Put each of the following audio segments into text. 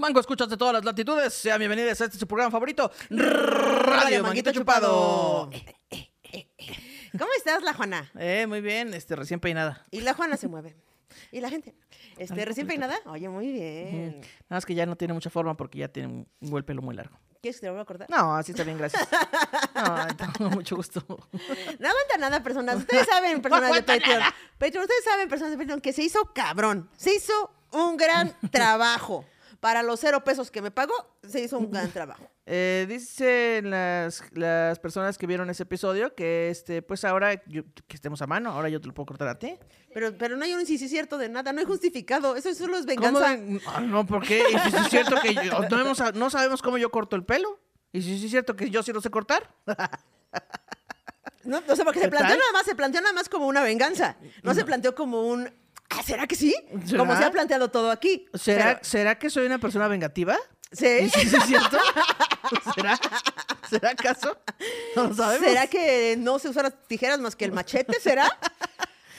Mango, escuchas de todas las latitudes. Sean bienvenidos a este su programa favorito, Radio Manguito Chupado. ¿Cómo estás, la Juana? Eh, muy bien, este, recién peinada. Y la Juana se mueve. Y la gente. Este, recién peinada. Oye, muy bien. Nada más que ya no tiene mucha forma porque ya tiene un, un el pelo muy largo. ¿Quieres que te lo voy a cortar? No, así está bien, gracias. No, tengo mucho gusto. No aguanta nada, personas. Ustedes saben, personas de Patreon. Patreon, ustedes saben, personas de Patreon, que se hizo cabrón. Se hizo un gran trabajo. Para los cero pesos que me pagó, se hizo un gran trabajo. Eh, dicen las, las personas que vieron ese episodio que este, pues ahora yo- que estemos a mano, ahora yo te lo puedo cortar a ti. Pero, pero no hay un sí, sí cierto de nada, no hay justificado. Eso solo es ¿Cómo venganza. de- Ah, no, ¿por qué? Y si es cierto que yo- no, hemos- no sabemos cómo yo corto el pelo. Y si es cierto que yo sí lo sé cortar. No, o sea, porque ¿Qué se planteó nada más, se planteó nada más como una venganza. No, se planteó como un. "Ah, ¿Será que sí? ¿Será? Como se ha planteado todo aquí. ¿Será, Pero- ¿Será que soy una persona vengativa? ¿Sí? ¿Y si sí es cierto? ¿Será? ¿Será acaso? No lo sabemos. ¿Será que no se usan las tijeras más que el machete? ¿Será?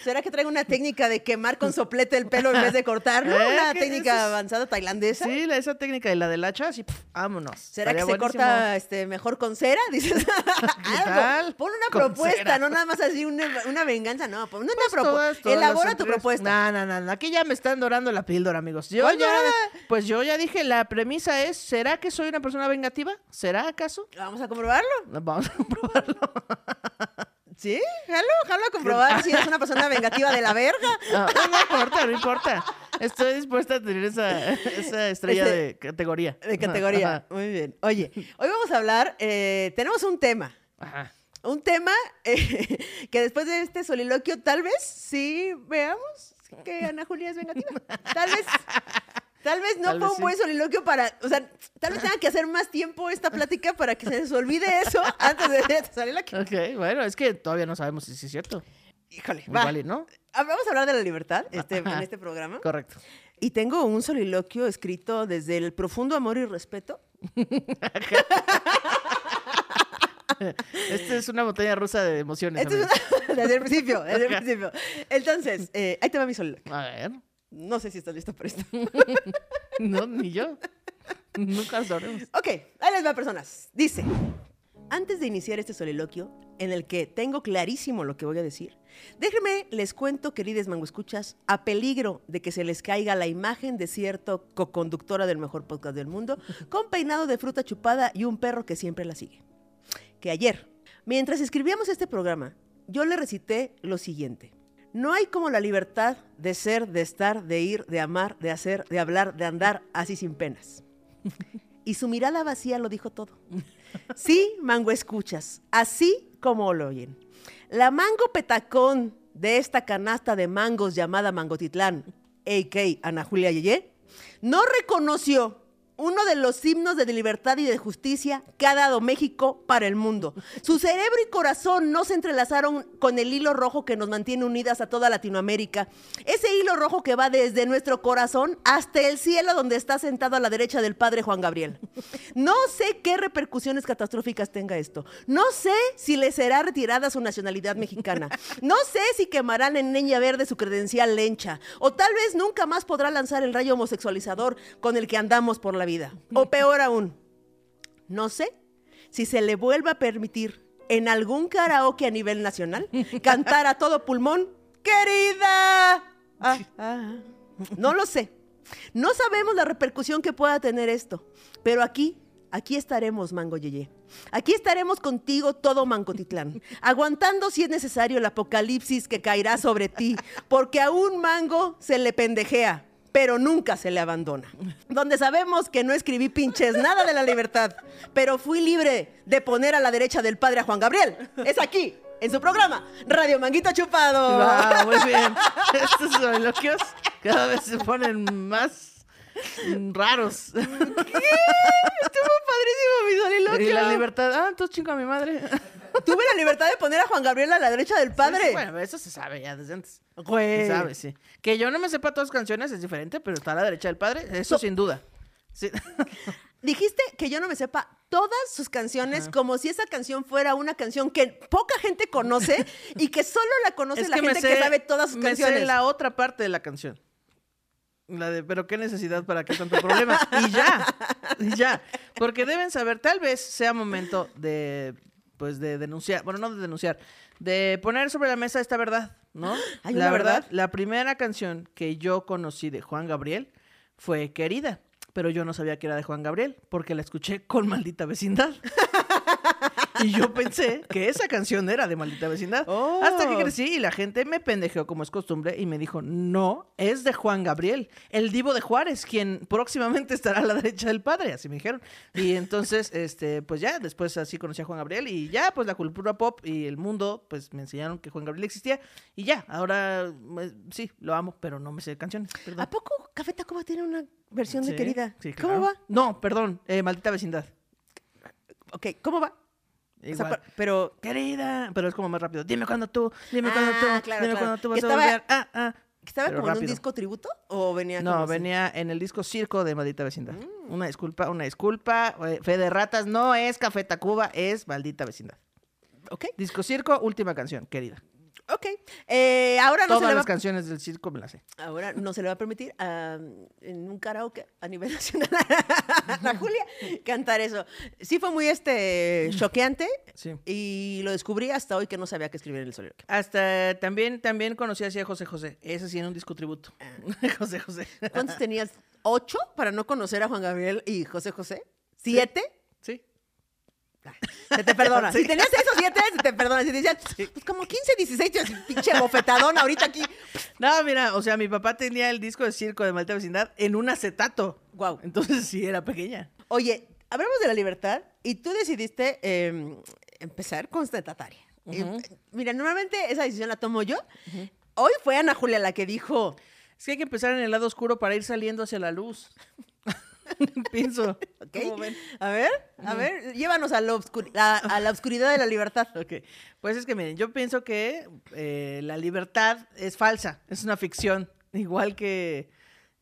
¿Será que traigo una técnica de quemar con soplete el pelo en vez de cortarlo? ¿Eh? ¿Una técnica es- avanzada tailandesa? Sí, la- esa técnica de la del hacha, así, pf, vámonos. ¿Será que se buenísimo. corta este, mejor con cera? Dices, algo. Pon una Con propuesta, cera. no nada más así una, una venganza, no. Pon una Pues propuesta. Elabora tu propuesta. No, no, no, aquí ya me están dorando la píldora, amigos. Yo ¿Cuál ya, pues yo ya dije, la premisa es, ¿será que soy una persona vengativa? ¿Será acaso? Vamos a comprobarlo. Vamos a comprobarlo. ¿Sí? Jalo, jalo a comprobar si eres una persona vengativa de la verga. No, no importa, no importa. Estoy dispuesta a tener esa, esa estrella Este- de categoría. De categoría. Ajá. Muy bien. Oye, hoy vamos a hablar, eh, tenemos un tema. Ajá. Un tema eh, que después de este soliloquio tal vez sí veamos que Ana Julia es vengativa. Tal vez, tal vez no Tal fue vez un sí. buen soliloquio para, o sea, tal vez tenga que hacer más tiempo esta plática para que se les olvide eso antes de este soliloquio. Ok, bueno, es que todavía no sabemos si es cierto. Híjole, va. Igual y no. Ah, Vamos a hablar de la libertad este, en este programa. Correcto. Y tengo un soliloquio escrito desde el profundo amor y respeto. Esta es una montaña rusa de emociones. Esto es amigos. una- desde el principio, desde el principio. Entonces, eh, ahí te va mi soliloquio. A ver. No sé si estás listo para esto. No, ni yo. Nunca sabremos. Ok, ahí les va, personas. Dice, antes de iniciar este soliloquio, en el que tengo clarísimo lo que voy a decir, déjenme les cuento, queridas manguescuchas, a peligro de que se les caiga la imagen de cierto co-conductora del mejor podcast del mundo, con peinado de fruta chupada y un perro que siempre la sigue. Que ayer, mientras escribíamos este programa, yo le recité lo siguiente. No hay como la libertad de ser, de estar, de ir, de amar, de hacer, de hablar, de andar así sin penas. Y su mirada vacía lo dijo todo. Sí, mango escuchas, así como lo oyen. La mango petacón de esta canasta de mangos llamada Mangotitlán, a.k. Ana Julia Yeye, no reconoció uno de los himnos de libertad y de justicia que ha dado México para el mundo. Su cerebro y corazón no se entrelazaron con el hilo rojo que nos mantiene unidas a toda Latinoamérica. Ese hilo rojo que va desde nuestro corazón hasta el cielo donde está sentado a la derecha del padre Juan Gabriel. No sé qué repercusiones catastróficas tenga esto. No sé si le será retirada su nacionalidad mexicana. No sé si quemarán en leña verde su credencial lencha. O tal vez nunca más podrá lanzar el rayo homosexualizador con el que andamos por la vida. O peor aún, no sé si se le vuelva a permitir en algún karaoke a nivel nacional cantar a todo pulmón, querida. Ah, ah. No lo sé. No sabemos la repercusión que pueda tener esto, pero aquí, aquí estaremos, Mango Yeye. Aquí estaremos contigo todo Mangotitlán, aguantando si es necesario el apocalipsis que caerá sobre ti, porque a un mango se le pendejea, pero nunca se le abandona. Donde sabemos que no escribí pinches nada de la libertad, pero fui libre de poner a la derecha del padre a Juan Gabriel. Es aquí, en su programa, Radio Manguito Chupado. Wow, muy bien. Estos soliloquios cada vez se ponen más raros. Estuvo padrísimo mi soliloquio. Y la libertad. Ah, entonces chingo a mi madre. Tuve la libertad de poner a Juan Gabriel a la derecha del padre. Bueno, eso se sabe ya desde antes. Güey. Se sabe, sí. Que yo no me sepa todas las canciones es diferente, pero está a la derecha del padre, eso So- sin duda. Sí. Dijiste que yo no me sepa todas sus canciones como si esa canción fuera una canción que poca gente conoce y que solo la conoce la gente que sabe todas sus me sé canciones. la otra parte de la canción. La de, pero qué necesidad para qué tanto problema. Y ya, y ya. Porque deben saber, tal vez sea momento de, pues, de denunciar, bueno, no de denunciar, de poner sobre la mesa esta verdad, ¿no? ¿Hay la una verdad, verdad? la primera canción que yo conocí de Juan Gabriel fue Querida, pero yo no sabía que era de Juan Gabriel porque la escuché con Maldita Vecindad. Y yo pensé que esa canción era de Maldita Vecindad. Oh. Hasta que crecí y la gente me pendejeó como es costumbre y me dijo, no, es de Juan Gabriel, el divo de Juárez, quien próximamente estará a la derecha del padre, así me dijeron. Y entonces, este, pues ya, después así conocí a Juan Gabriel y ya, pues la cultura pop y el mundo, pues me enseñaron que Juan Gabriel existía y ya, ahora eh, sí, lo amo, pero no me sé canciones. Perdón. ¿A poco Café Tacuba tiene una versión de querida? sí, ¿Cómo claro. va? No, perdón, eh, Maldita Vecindad. Ok, ¿cómo va? O sea, pero Querida, pero es como más rápido. Dime cuándo tú, dime cuándo Ah, tú, claro, dime claro. cuándo tú vas Estaba- a volver. Ah, ah. ¿estaba Pero como en un disco tributo o venía No, como así? venía en el disco Circo de Maldita Vecindad. Mm. Una disculpa, una disculpa. eh, Fe de Ratas no es Café Tacuba, es Maldita Vecindad. Ok, Disco Circo, última canción, querida. Ok. Eh, ahora, no se le va, las canciones del circo me las sé. ahora no se le va a permitir ah, en un karaoke a nivel nacional a Julia cantar eso. Sí fue muy este choqueante Sí. y lo descubrí hasta hoy que no sabía qué escribir en el soliloquio. Hasta también, también conocí así a José José. Ese sí en un disco tributo. Ah. José José. ¿Cuántos tenías? ¿Ocho para no conocer a Juan Gabriel y José José? ¿Siete? Sí. Ah, Se te perdona. Sí. Si tenías esos siete, se te perdona. Si te decían, pues como 15, 16, yo así, pinche bofetadón ahorita aquí. No, mira, o sea, mi papá tenía el disco de circo de Maldita Vecindad en un acetato. Guau. Entonces sí era pequeña. Oye, hablamos de la libertad y tú decidiste eh, empezar constatataria. Ujú. Eh, mira, normalmente esa decisión la tomo yo. Hoy fue Ana Julia la que dijo, Es que hay que empezar en el lado oscuro para ir saliendo hacia la luz. Pienso. ¿ok? ¿Cómo ven? A ver, a ver, llévanos a, lo a- a la oscuridad de la libertad. Ok, pues es que miren, yo pienso que eh, la libertad es falsa, es una ficción, igual que,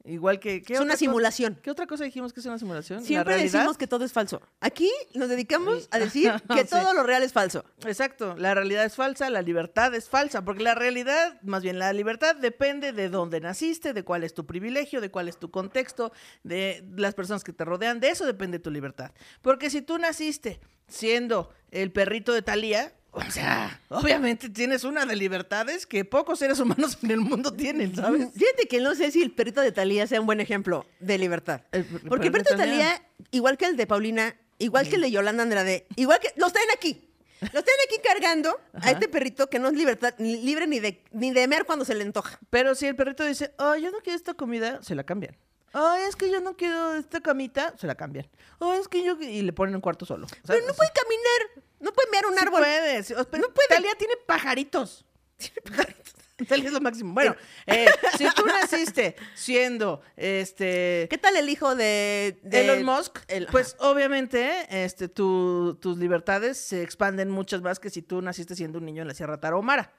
igual que, ¿qué Es una simulación. ¿Qué otra cosa dijimos que es una simulación? Siempre decimos que todo es falso. Aquí nos dedicamos a decir que Sí. todo lo real es falso. Exacto, la realidad es falsa, la libertad es falsa, porque la realidad, más bien la libertad depende de dónde naciste, de cuál es tu privilegio, de cuál es tu contexto, de las personas que te rodean, de eso depende tu libertad. Porque si tú naciste siendo el perrito de Talía, o sea, obviamente tienes una de libertades que pocos seres humanos en el mundo tienen, ¿sabes? Fíjate que no sé si el perrito de Talía sea un buen ejemplo de libertad. El per- Porque el perrito de Talía, igual que el de Paulina, igual que el de Yolanda Andrade, igual que. Los traen aquí. Los traen aquí cargando a este perrito que no es libertad, ni libre ni de, ni de mer cuando se le antoja. Pero si el perrito dice, oh, yo no quiero esta comida, se la cambian. Oh, es que yo no quiero esta camita, se la cambian. Oh, es que yo... Y le ponen un cuarto solo. Pero no puede caminar. No puede mear un Sí árbol. puede, sí, o- pero No puede. Talía tiene pajaritos. Talía es lo máximo. Bueno, eh, si tú naciste siendo este ¿Qué tal el hijo de, de- Elon Musk, el- pues obviamente este, tu- tus libertades se expanden muchas más que si tú naciste siendo un niño en la Sierra Tarahumara.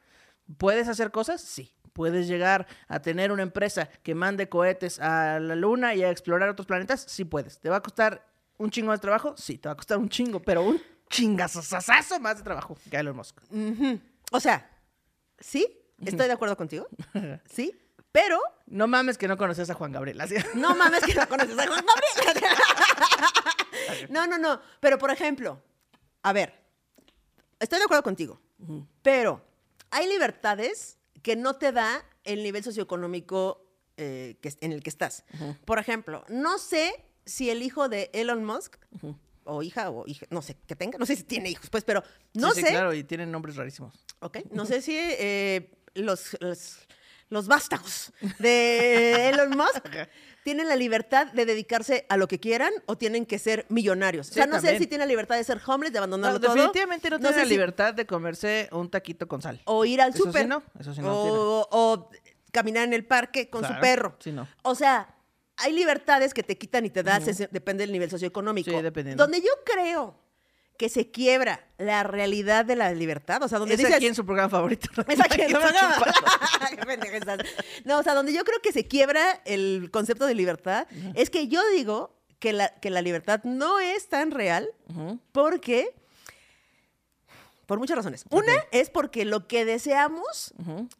¿Puedes hacer cosas? Sí. ¿Puedes llegar a tener una empresa que mande cohetes a la luna y a explorar otros planetas? Sí puedes. ¿Te va a costar un chingo de trabajo? Sí, te va a costar un chingo, pero un chingazazazo más de trabajo que Elon Musk. O sea, sí, estoy de acuerdo contigo. Sí, pero No mames que no conoces a Juan Gabriel. No mames que no conoces a Juan Gabriel. no, no, no. Pero, por ejemplo, a ver, estoy de acuerdo contigo, pero hay libertades que no te da el nivel socioeconómico eh, que, en el que estás. Por ejemplo, no sé si el hijo de Elon Musk, o hija, o hija, no sé, que tenga, no sé si tiene hijos, pues, pero no Sí, sí, sé. claro, y tienen nombres rarísimos. Ok, no sé si eh, los, los, los vástagos de Elon Musk tienen la libertad de dedicarse a lo que quieran o tienen que ser millonarios. o sea, no sé si tienen la libertad de ser homeless, de abandonarlo No, todo. definitivamente no, tiene sé la si- libertad de comerse un taquito con sal. O ir al Eso sí súper. no, eso sí no o, o caminar en el parque con su perro. sí, no. O sea, hay libertades que te quitan y te das, depende del nivel socioeconómico. Sí, dependiendo. Donde yo creo que se quiebra la realidad de la libertad, o sea, donde Es dices... aquí en su programa favorito. Es aquí en su programa. No, o sea, donde yo creo que se quiebra el concepto de libertad es que yo digo que la, que la libertad no es tan real porque... Por muchas razones. Una es porque lo que deseamos,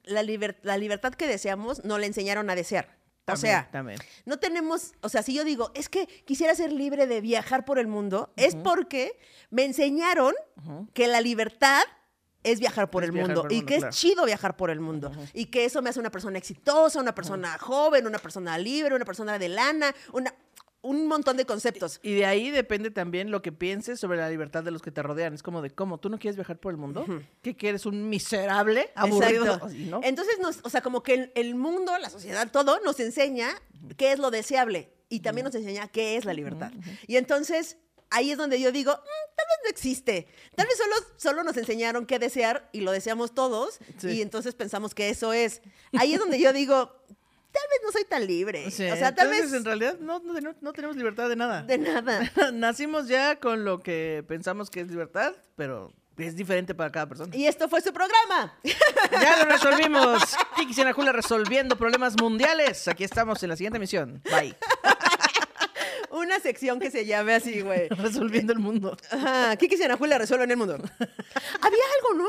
la, liber- la libertad que deseamos, no le enseñaron a desear. O sea, también. no tenemos, o sea, si yo digo, es que quisiera ser libre de viajar por el mundo, es porque me enseñaron que la libertad es viajar por Es el viajar mundo por el y que claro. es chido viajar por el mundo y que eso me hace una persona exitosa, una persona joven, una persona libre, una persona de lana, una, un montón de conceptos. Y de ahí depende también lo que pienses sobre la libertad de los que te rodean. Es como de, ¿cómo? ¿Tú no quieres viajar por el mundo? ¿Qué quieres? ¿Un miserable? ¿Aburrido? ¿no? Entonces, nos, o sea, como que el, el mundo, la sociedad, todo nos enseña qué es lo deseable y también nos enseña qué es la libertad. Y entonces, ahí es donde yo digo, "Mm, tal vez no existe. Tal vez solo, solo nos enseñaron qué desear y lo deseamos todos Sí. y entonces pensamos que eso es. Ahí es donde yo digo, tal vez no soy tan libre. Sí, o sea, tal entonces, vez en realidad no, no, tenemos- no tenemos libertad de nada. de nada. Nacimos ya con lo que pensamos que es libertad, pero es diferente para cada persona. Y esto fue su programa. Ya lo resolvimos. Kiki Siena Jula resolviendo problemas mundiales. Aquí estamos en la siguiente emisión. Bye. Una sección que se llame así, güey. Resolviendo el mundo. Ajá, ¿qué quisiera Julia resuelve en el mundo? Había algo, ¿no?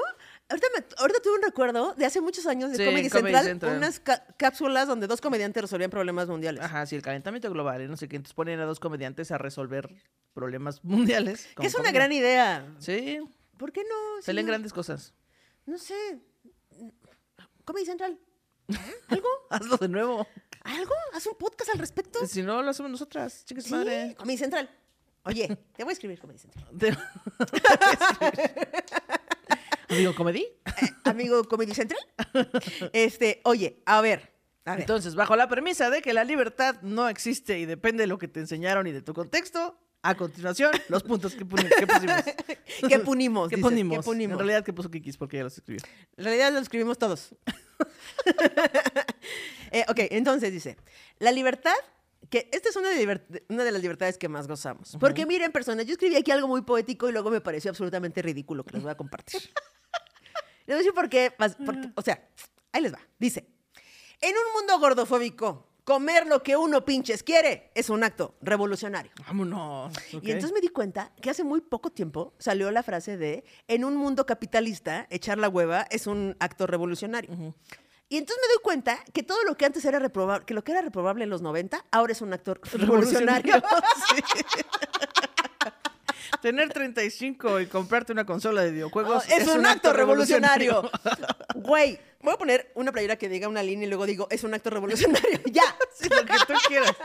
Ahorita, me- ahorita tuve un recuerdo de hace muchos años de Sí, Comedy, Comedy Central, Central. unas cápsulas donde dos comediantes resolvían problemas mundiales. Ajá, sí, el calentamiento global. y No sé qué. Entonces ponen a dos comediantes a resolver problemas mundiales. que es una gran idea. Sí, ¿Por qué no? salen Sí, grandes cosas. No sé. Comedy Central. ¿Algo? Hazlo de nuevo. ¿Algo? ¿Haz un podcast al respecto? Si no, lo hacemos nosotras. Chicas Sí, madre. Comedy Central. Oye, te voy a escribir Comedy Central. Te- Amigo, comedy. Eh, amigo Comedy Central. Este, oye, a ver. A ver. Entonces, bajo la premisa de que la libertad no existe y depende de lo que te enseñaron y de tu contexto, a continuación, los puntos que, puni- que pusimos. ¿Qué punimos? ¿Qué dices? ponimos? ¿Qué punimos? En realidad, ¿qué puso Kikis? Porque ya los escribió. En realidad lo escribimos todos. Eh, ok, entonces dice, la libertad, que esta es una de, una de las libertades que más gozamos. Porque miren, personas, yo escribí aquí algo muy poético y luego me pareció absolutamente ridículo que les voy a compartir. Les voy a decir por qué, porque- o sea, ahí les va. Dice, en un mundo gordofóbico, comer lo que uno pinches quiere es un acto revolucionario. Vámonos. ok. Y entonces me di cuenta que hace muy poco tiempo salió la frase de, en un mundo capitalista, echar la hueva es un acto revolucionario. Y entonces me doy cuenta que todo lo que antes era reprobable, que lo que era reprobable en los 90, ahora es un acto revolucionario. Sí. Tener 35 y comprarte una consola de videojuegos Oh, es, un, acto revolucionario. Güey, voy a poner una playera que diga una línea y luego digo, es un acto revolucionario. ya. Sí, lo que tú quieras.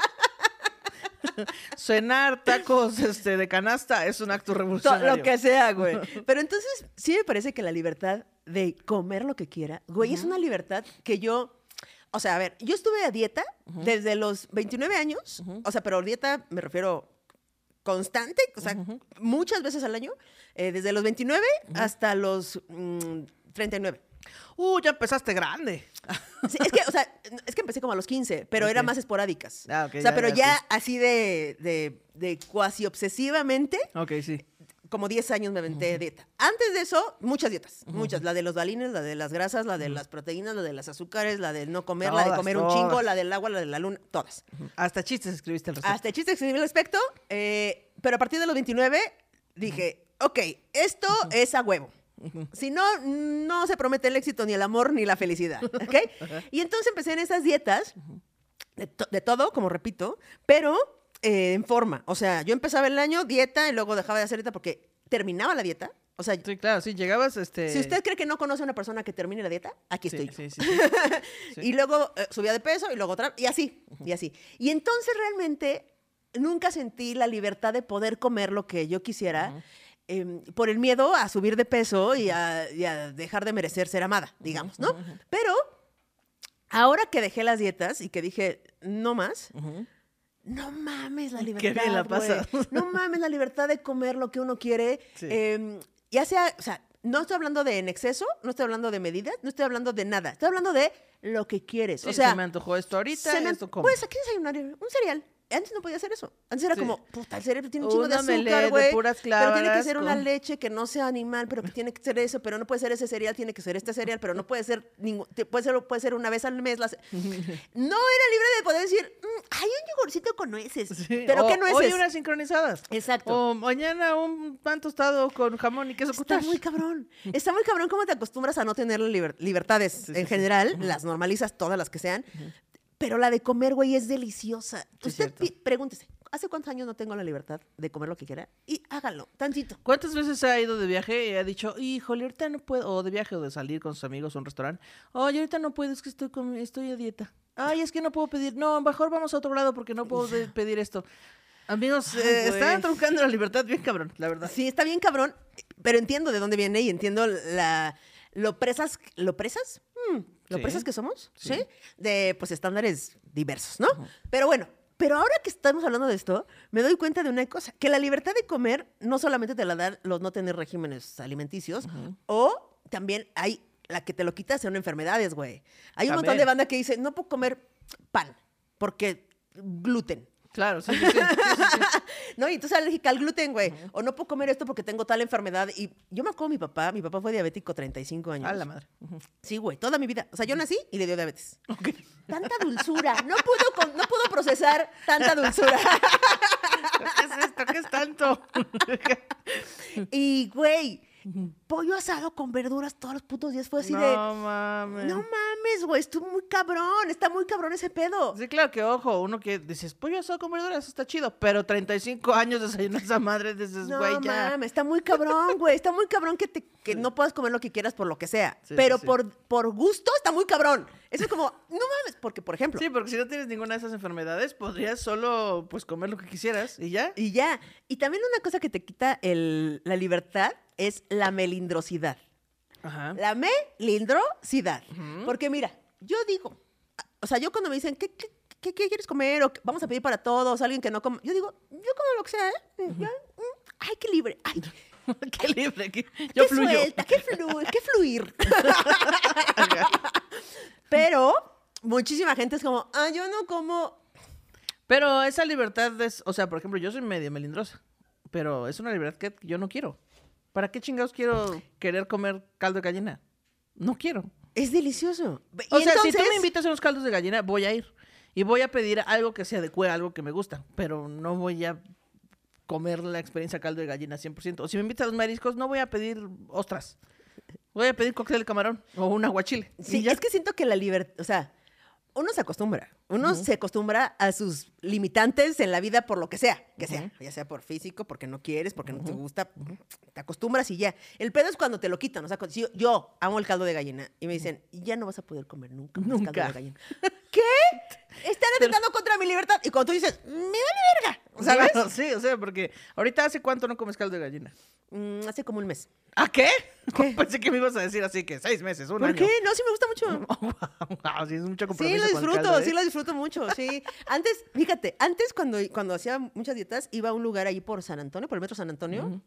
Cenar tacos este, de canasta es un acto To- revolucionario. Lo que sea, güey. Pero entonces sí me parece que la libertad de comer lo que quiera, güey, es una libertad que yo... O sea, a ver, yo estuve a dieta desde los 29 años, o sea, pero dieta me refiero constante, o sea, muchas veces al año, eh, desde los 29 hasta los mm, 39. Uh, ya empezaste grande. Sí, es que, o sea, es que empecé como a los 15, pero era Ok. más esporádicas. Ah, ok, o sea, ya, pero ya, ya sí. así de, de, de cuasi obsesivamente, Ok, sí. Como 10 años me aventé de dieta. Antes de eso, muchas dietas. Muchas. La de los balines, la de las grasas, la de las proteínas, la de las azúcares, la de no comer, la de Todas, comer un chingo, la del agua, la de la luna, todas. Hasta chistes escribiste al respecto. Hasta chistes escribí al respecto. eh, pero a partir de los 29 dije, ok, esto es a huevo. Si no, no se promete el éxito, ni el amor, ni la felicidad. ¿ok? Y entonces empecé en esas dietas, de, to- de todo, como repito, pero eh, en forma. O sea, yo empezaba el año dieta y luego dejaba de hacer dieta porque terminaba la dieta. O sea, Sí, claro, sí, llegabas, este... si usted cree que no conoce a una persona que termine la dieta, aquí Sí, estoy. yo. sí. Y luego eh, subía de peso y luego otra, y así, y así. Y entonces realmente nunca sentí la libertad de poder comer lo que yo quisiera em, por el miedo a subir de peso y a, y a dejar de merecer ser amada, digamos, ¿no? Pero ahora que dejé las dietas y que dije, no más, no mames la libertad. Qué bien la pasas. No mames la libertad de comer lo que uno quiere. Sí. em, ya sea, o sea, no estoy hablando de en exceso, no estoy hablando de medidas, no estoy hablando de nada. Estoy hablando de lo que quieres. Sí, o sea, se me antojó esto ahorita, se me- esto como. Pues aquí desayunar un cereal. Antes no podía hacer eso. Antes era Sí. como, puta, el cereal tiene un chingo de Una azúcar, güey. Pero tiene que ser una leche que no sea animal, pero que tiene que ser eso, pero no puede ser ese cereal, tiene que ser este cereal, pero no puede ser ningún, puede ser, puede ser una vez al mes. las- No era libre de poder decir, "Mm, hay un yogurcito con nueces. Sí, Pero o- ¿qué nueces? Hoy unas sincronizadas. Exacto. O mañana un pan tostado con jamón y queso Está muy cabrón. Está muy cabrón cómo te acostumbras a no tener liber- libertades sí, en general, las normalizas todas las que sean, Pero la de comer, güey, es deliciosa. Sí, Usted pregúntese, ¿hace cuántos años no tengo la libertad de comer lo que quiera? Y hágalo, tantito. ¿Cuántas veces ha ido de viaje y ha dicho, híjole, ahorita no puedo, o de viaje o de salir con sus amigos a un restaurante, oye, ahorita no puedo, es que estoy, comi- estoy a dieta. Ay, es que no puedo pedir, no, mejor vamos a otro lado porque no puedo pedir esto. Amigos, Ay, eh, están truncando la libertad bien cabrón, la verdad. Sí, está bien cabrón, pero entiendo de dónde viene y entiendo la lo presas, lo presas, lo Sí. presas que somos, Sí. ¿sí? De pues estándares diversos, ¿no? Pero bueno, pero ahora que estamos hablando de esto, me doy cuenta de una cosa, que la libertad de comer no solamente te la dan los no tener regímenes alimenticios, o también hay la que te lo quitas son enfermedades, güey. Hay un montón de banda que dice, no puedo comer pan porque gluten. Claro, sí, sí, sí, sí, sí, sí. ¿no? Y entonces alérgica al gluten, güey. O no puedo comer esto porque tengo tal enfermedad. Y yo me acuerdo de mi papá, mi papá fue diabético 35 años. A la madre. Sí, güey, toda mi vida. O sea, yo nací y le dio diabetes. Tanta dulzura. No pudo, con- no pudo procesar tanta dulzura. ¿Qué es esto? ¿Qué es tanto? Y, güey, pollo asado con verduras todos los putos días fue así no de... mames. No mames, güey, estuvo muy cabrón. Está muy cabrón ese pedo. Sí, claro que ojo, uno que dices, pollo asado con verduras, eso está chido, pero 35 años desayunar esa madre, dices, No güey, ya. mames, está muy cabrón, güey. Está muy cabrón que, te, que no puedas comer lo que quieras por lo que sea. Sí, pero sí. Por, por gusto está muy cabrón. Eso es como, no mames, porque, por ejemplo, Sí, porque si no tienes ninguna de esas enfermedades, podrías solo pues comer lo que quisieras y ya. y ya. Y también una cosa que te quita el- la libertad es la melindrosidad. Ajá. La melindrosidad. Porque mira, yo digo, o sea, yo cuando me dicen, ¿qué, qué, qué- qué quieres comer? O vamos a pedir para todos, alguien que no come. Yo digo, yo como lo que sea, ¿eh? Mm, ay, qué libre. Ay, qué libre, qué- yo qué fluyo. suelta, qué, flu- qué fluir. Pero muchísima gente es como, ah, yo no como. Pero esa libertad es, o sea, por ejemplo, yo soy medio melindrosa, pero es una libertad que yo no quiero. ¿Para qué chingados quiero querer comer caldo de gallina? No quiero. Es delicioso. O sea, si tú me invitas a unos caldos de gallina, voy a ir. Y voy a pedir algo que se adecue a algo que me gusta, pero no voy a comer la experiencia caldo de gallina 100%. O si me invitas a los mariscos, no voy a pedir ostras. Voy a pedir cóctel de camarón o un aguachile. Sí, ya. es que siento que la libertad, o sea, uno se acostumbra. Uno se acostumbra a sus limitantes en la vida por lo que sea, que sea. Ya sea por físico, porque no quieres, porque no te gusta. Te acostumbras y ya. El pedo es cuando te lo quitan. O sea, si yo, yo amo el caldo de gallina y me dicen, ya no vas a poder comer nunca, más caldo Nunca. de gallina. ¿Qué? Están atentando contra mi libertad. Y cuando tú dices, me vale verga. ¿Sabes? Claro, sí, o sea, porque ahorita hace cuánto no comes caldo de gallina. Mm, hace como un mes. ¿A qué? ¿Qué? Pensé que me ibas a decir así que seis meses, un ¿Por año. qué? No, sí me gusta mucho. Wow, sí, es mucho Sí, compromiso lo con el disfruto, caldo, ¿eh? sí lo disfruto mucho, sí. Antes, fíjate, antes cuando, cuando hacía muchas dietas, iba a un lugar ahí por San Antonio, por el metro San Antonio,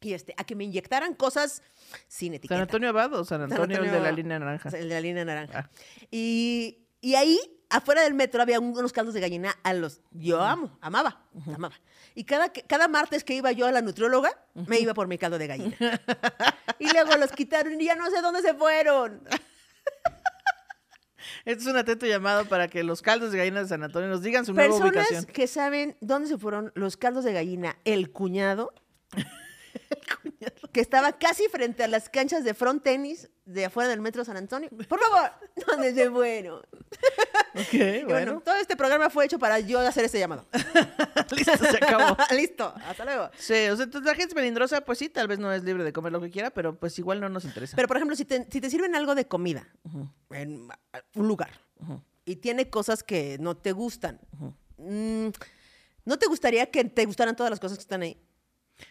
y este, a que me inyectaran cosas sin etiqueta. ¿San Antonio Abad o San San Antonio, el de la línea naranja? El de la línea naranja. Ah. Y, y ahí, afuera del metro, había un- unos caldos de gallina a los... Yo amo, amaba, amaba. Y cada, cada martes que iba yo a la nutrióloga, me iba por mi caldo de gallina. y luego los quitaron y ya no sé dónde se fueron. Este es un atento llamado para que los caldos de gallina de San Antonio nos digan su nueva Personas ubicación. que saben dónde se fueron los caldos de gallina, el cuñado, que estaba casi frente a las canchas de front tenis de afuera del metro San Antonio. Por favor, ¿dónde se? Ok, bueno, bueno. todo este programa fue hecho para yo hacer este llamado. Listo, se acabó. Listo, hasta luego. Sí, o sea, entonces la gente melindrosa, pues sí, tal vez no es libre de comer lo que quiera, pero pues igual no nos interesa. Pero, por ejemplo, si te, si te sirven algo de comida en un lugar y tiene cosas que no te gustan, mm, ¿no te gustaría que te gustaran todas las cosas que están ahí?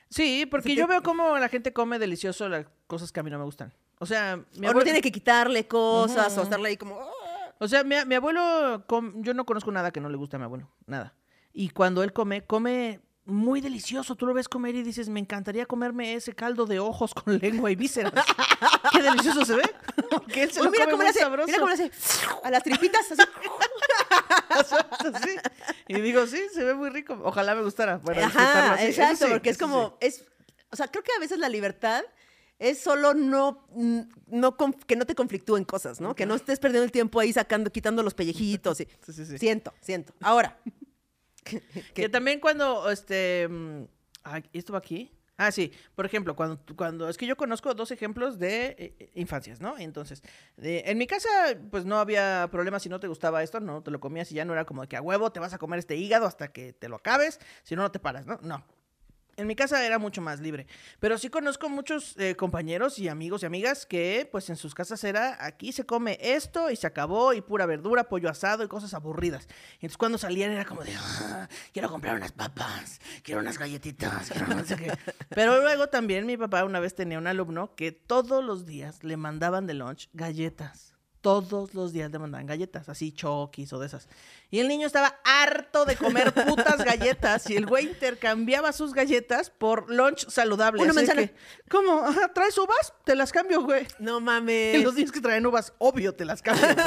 Sí, porque yo veo cómo la gente come delicioso las cosas que a mí no me gustan. O sea, mi o no abuelo, tiene que quitarle cosas o estarle ahí como... "Ah". o sea, mi, mi abuelo, com- yo no conozco nada que no le guste a mi abuelo, nada. Y cuando él come, come muy delicioso. Tú lo ves comer y dices, me encantaría comerme ese caldo de ojos con lengua y vísceras. Qué delicioso se ve. Porque él se lo mira come cómo muy hace, sabroso. mira cómo le hace a las tripitas así. Sí. Y digo, sí, se ve muy rico. Ojalá me gustara. Disfrutarlo Ajá, así. Exacto, sí, porque es sí. como, es, o sea, creo que a veces la libertad es solo no, no que no te conflictúen cosas, ¿no? Que no estés perdiendo el tiempo ahí sacando, quitando los pellejitos. y- Sí, sí, sí. Siento, siento. Ahora, Que también cuando, este, mm, ay, ¿esto va aquí? Ah, sí. Por ejemplo, cuando, cuando es que yo conozco dos ejemplos de eh, eh, infancias, ¿no? Entonces, de- en mi casa, pues no había problema si no te gustaba esto, no te lo comías y ya no era como de que a huevo te vas a comer este hígado hasta que te lo acabes, si no, no te paras, ¿no? No. En mi casa era mucho más libre. Pero sí conozco muchos eh, compañeros y amigos y amigas que, pues en sus casas era aquí se come esto y se acabó, y pura verdura, pollo asado y cosas aburridas. Y entonces cuando salían era como de, "Ah, quiero comprar unas papas, quiero unas galletitas, quiero no sé qué. Pero luego también mi papá una vez tenía un alumno que todos los días le mandaban de lunch galletas. Todos los días le mandaban galletas, así choquis o de esas. Y el niño estaba harto de comer putas galletas y el güey intercambiaba sus galletas por lunch saludable. Una así manzana. que, ¿Cómo? Ajá, ¿Traes uvas? Te las cambio, güey. No Y mames. los días que traen uvas, obvio, te las cambio, güey.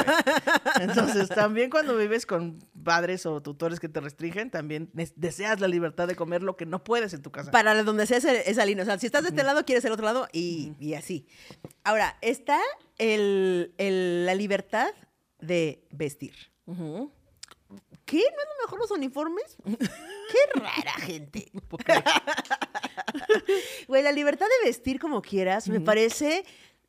Entonces, también cuando vives con padres o tutores que te restringen, también deseas la libertad de comer lo que no puedes en tu casa. Para donde sea ese- esa línea. O sea, si estás de este lado, quieres el otro lado y, y así. Ahora, está el- el- la libertad de vestir. ¿Qué? ¿No es lo mejor los uniformes? Qué rara gente. Güey, la libertad de vestir como quieras me parece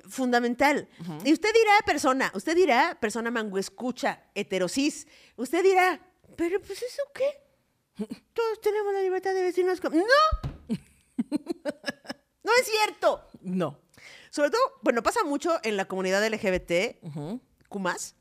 fundamental. Y usted dirá persona, usted dirá persona mango escucha, heterosis. Usted dirá, pero pues eso qué? Todos tenemos la libertad de vestirnos como... ¡No! no es cierto. No. Sobre todo, bueno, pasa mucho en la comunidad LGBT, Kumas,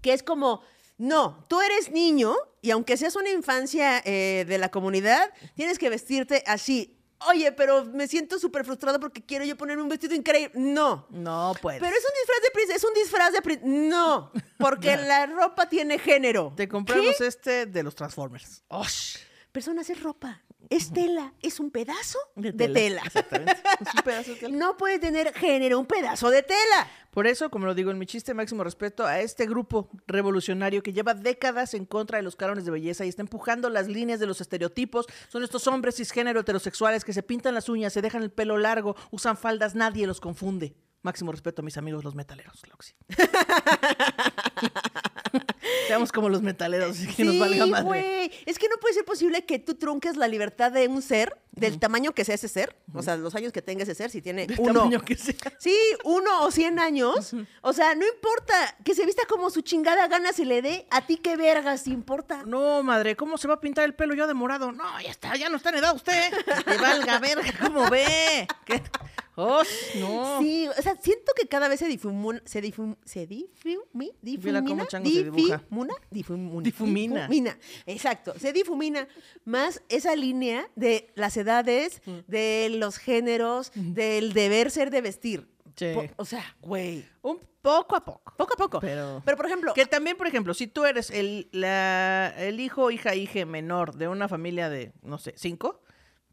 que es como, no, tú eres niño y aunque seas una infancia eh, de la comunidad, tienes que vestirte así. Oye, pero me siento súper frustrado porque quiero yo ponerme un vestido increíble. No. No puedes. Pero es un disfraz de príncipe, es un disfraz de príncipe. No, porque la ropa tiene género. Te compramos este de los Transformers. ¡Osh! Personas es ropa, es tela, es un pedazo de, tela. tela. Exactamente. Es un pedazo de tela. No puede tener género un pedazo de tela. Por eso, como lo digo en mi chiste, máximo respeto a este grupo revolucionario que lleva décadas en contra de los cánones de belleza y está empujando las líneas de los estereotipos. Son estos hombres cisgénero heterosexuales que se pintan las uñas, se dejan el pelo largo, usan faldas, nadie los confunde. Máximo respeto a mis amigos los metaleros, sí. Seamos como los metaleros, que nos valga madre. güey. Es que no puede ser posible que tú trunques la libertad de un ser, del tamaño que sea ese ser, o sea, los años que tenga ese ser, si tiene Del uno. tamaño que sea. Sí, uno o cien años. O sea, no importa que se vista como su chingada gana se le dé, a ti qué vergas te importa. No, madre, ¿cómo se va a pintar el pelo ya de morado? No, ya está, ya no está en edad usted. Que valga verga, ¿cómo ve? ¿Qué? ¡Oh, no! Sí, o sea, siento que cada vez se difumina, se difum, se difumina, se dibuja. Difumina, difumina, Difumina. difumina. exacto, se difumina más esa línea de las edades, de los géneros, del deber ser de vestir. Sí. O sea, güey, Un poco a poco. poco a poco. Pero- Pero por ejemplo, Que también, por ejemplo, si tú eres el, la- el hijo, hija, hija menor de una familia de, no sé, cinco,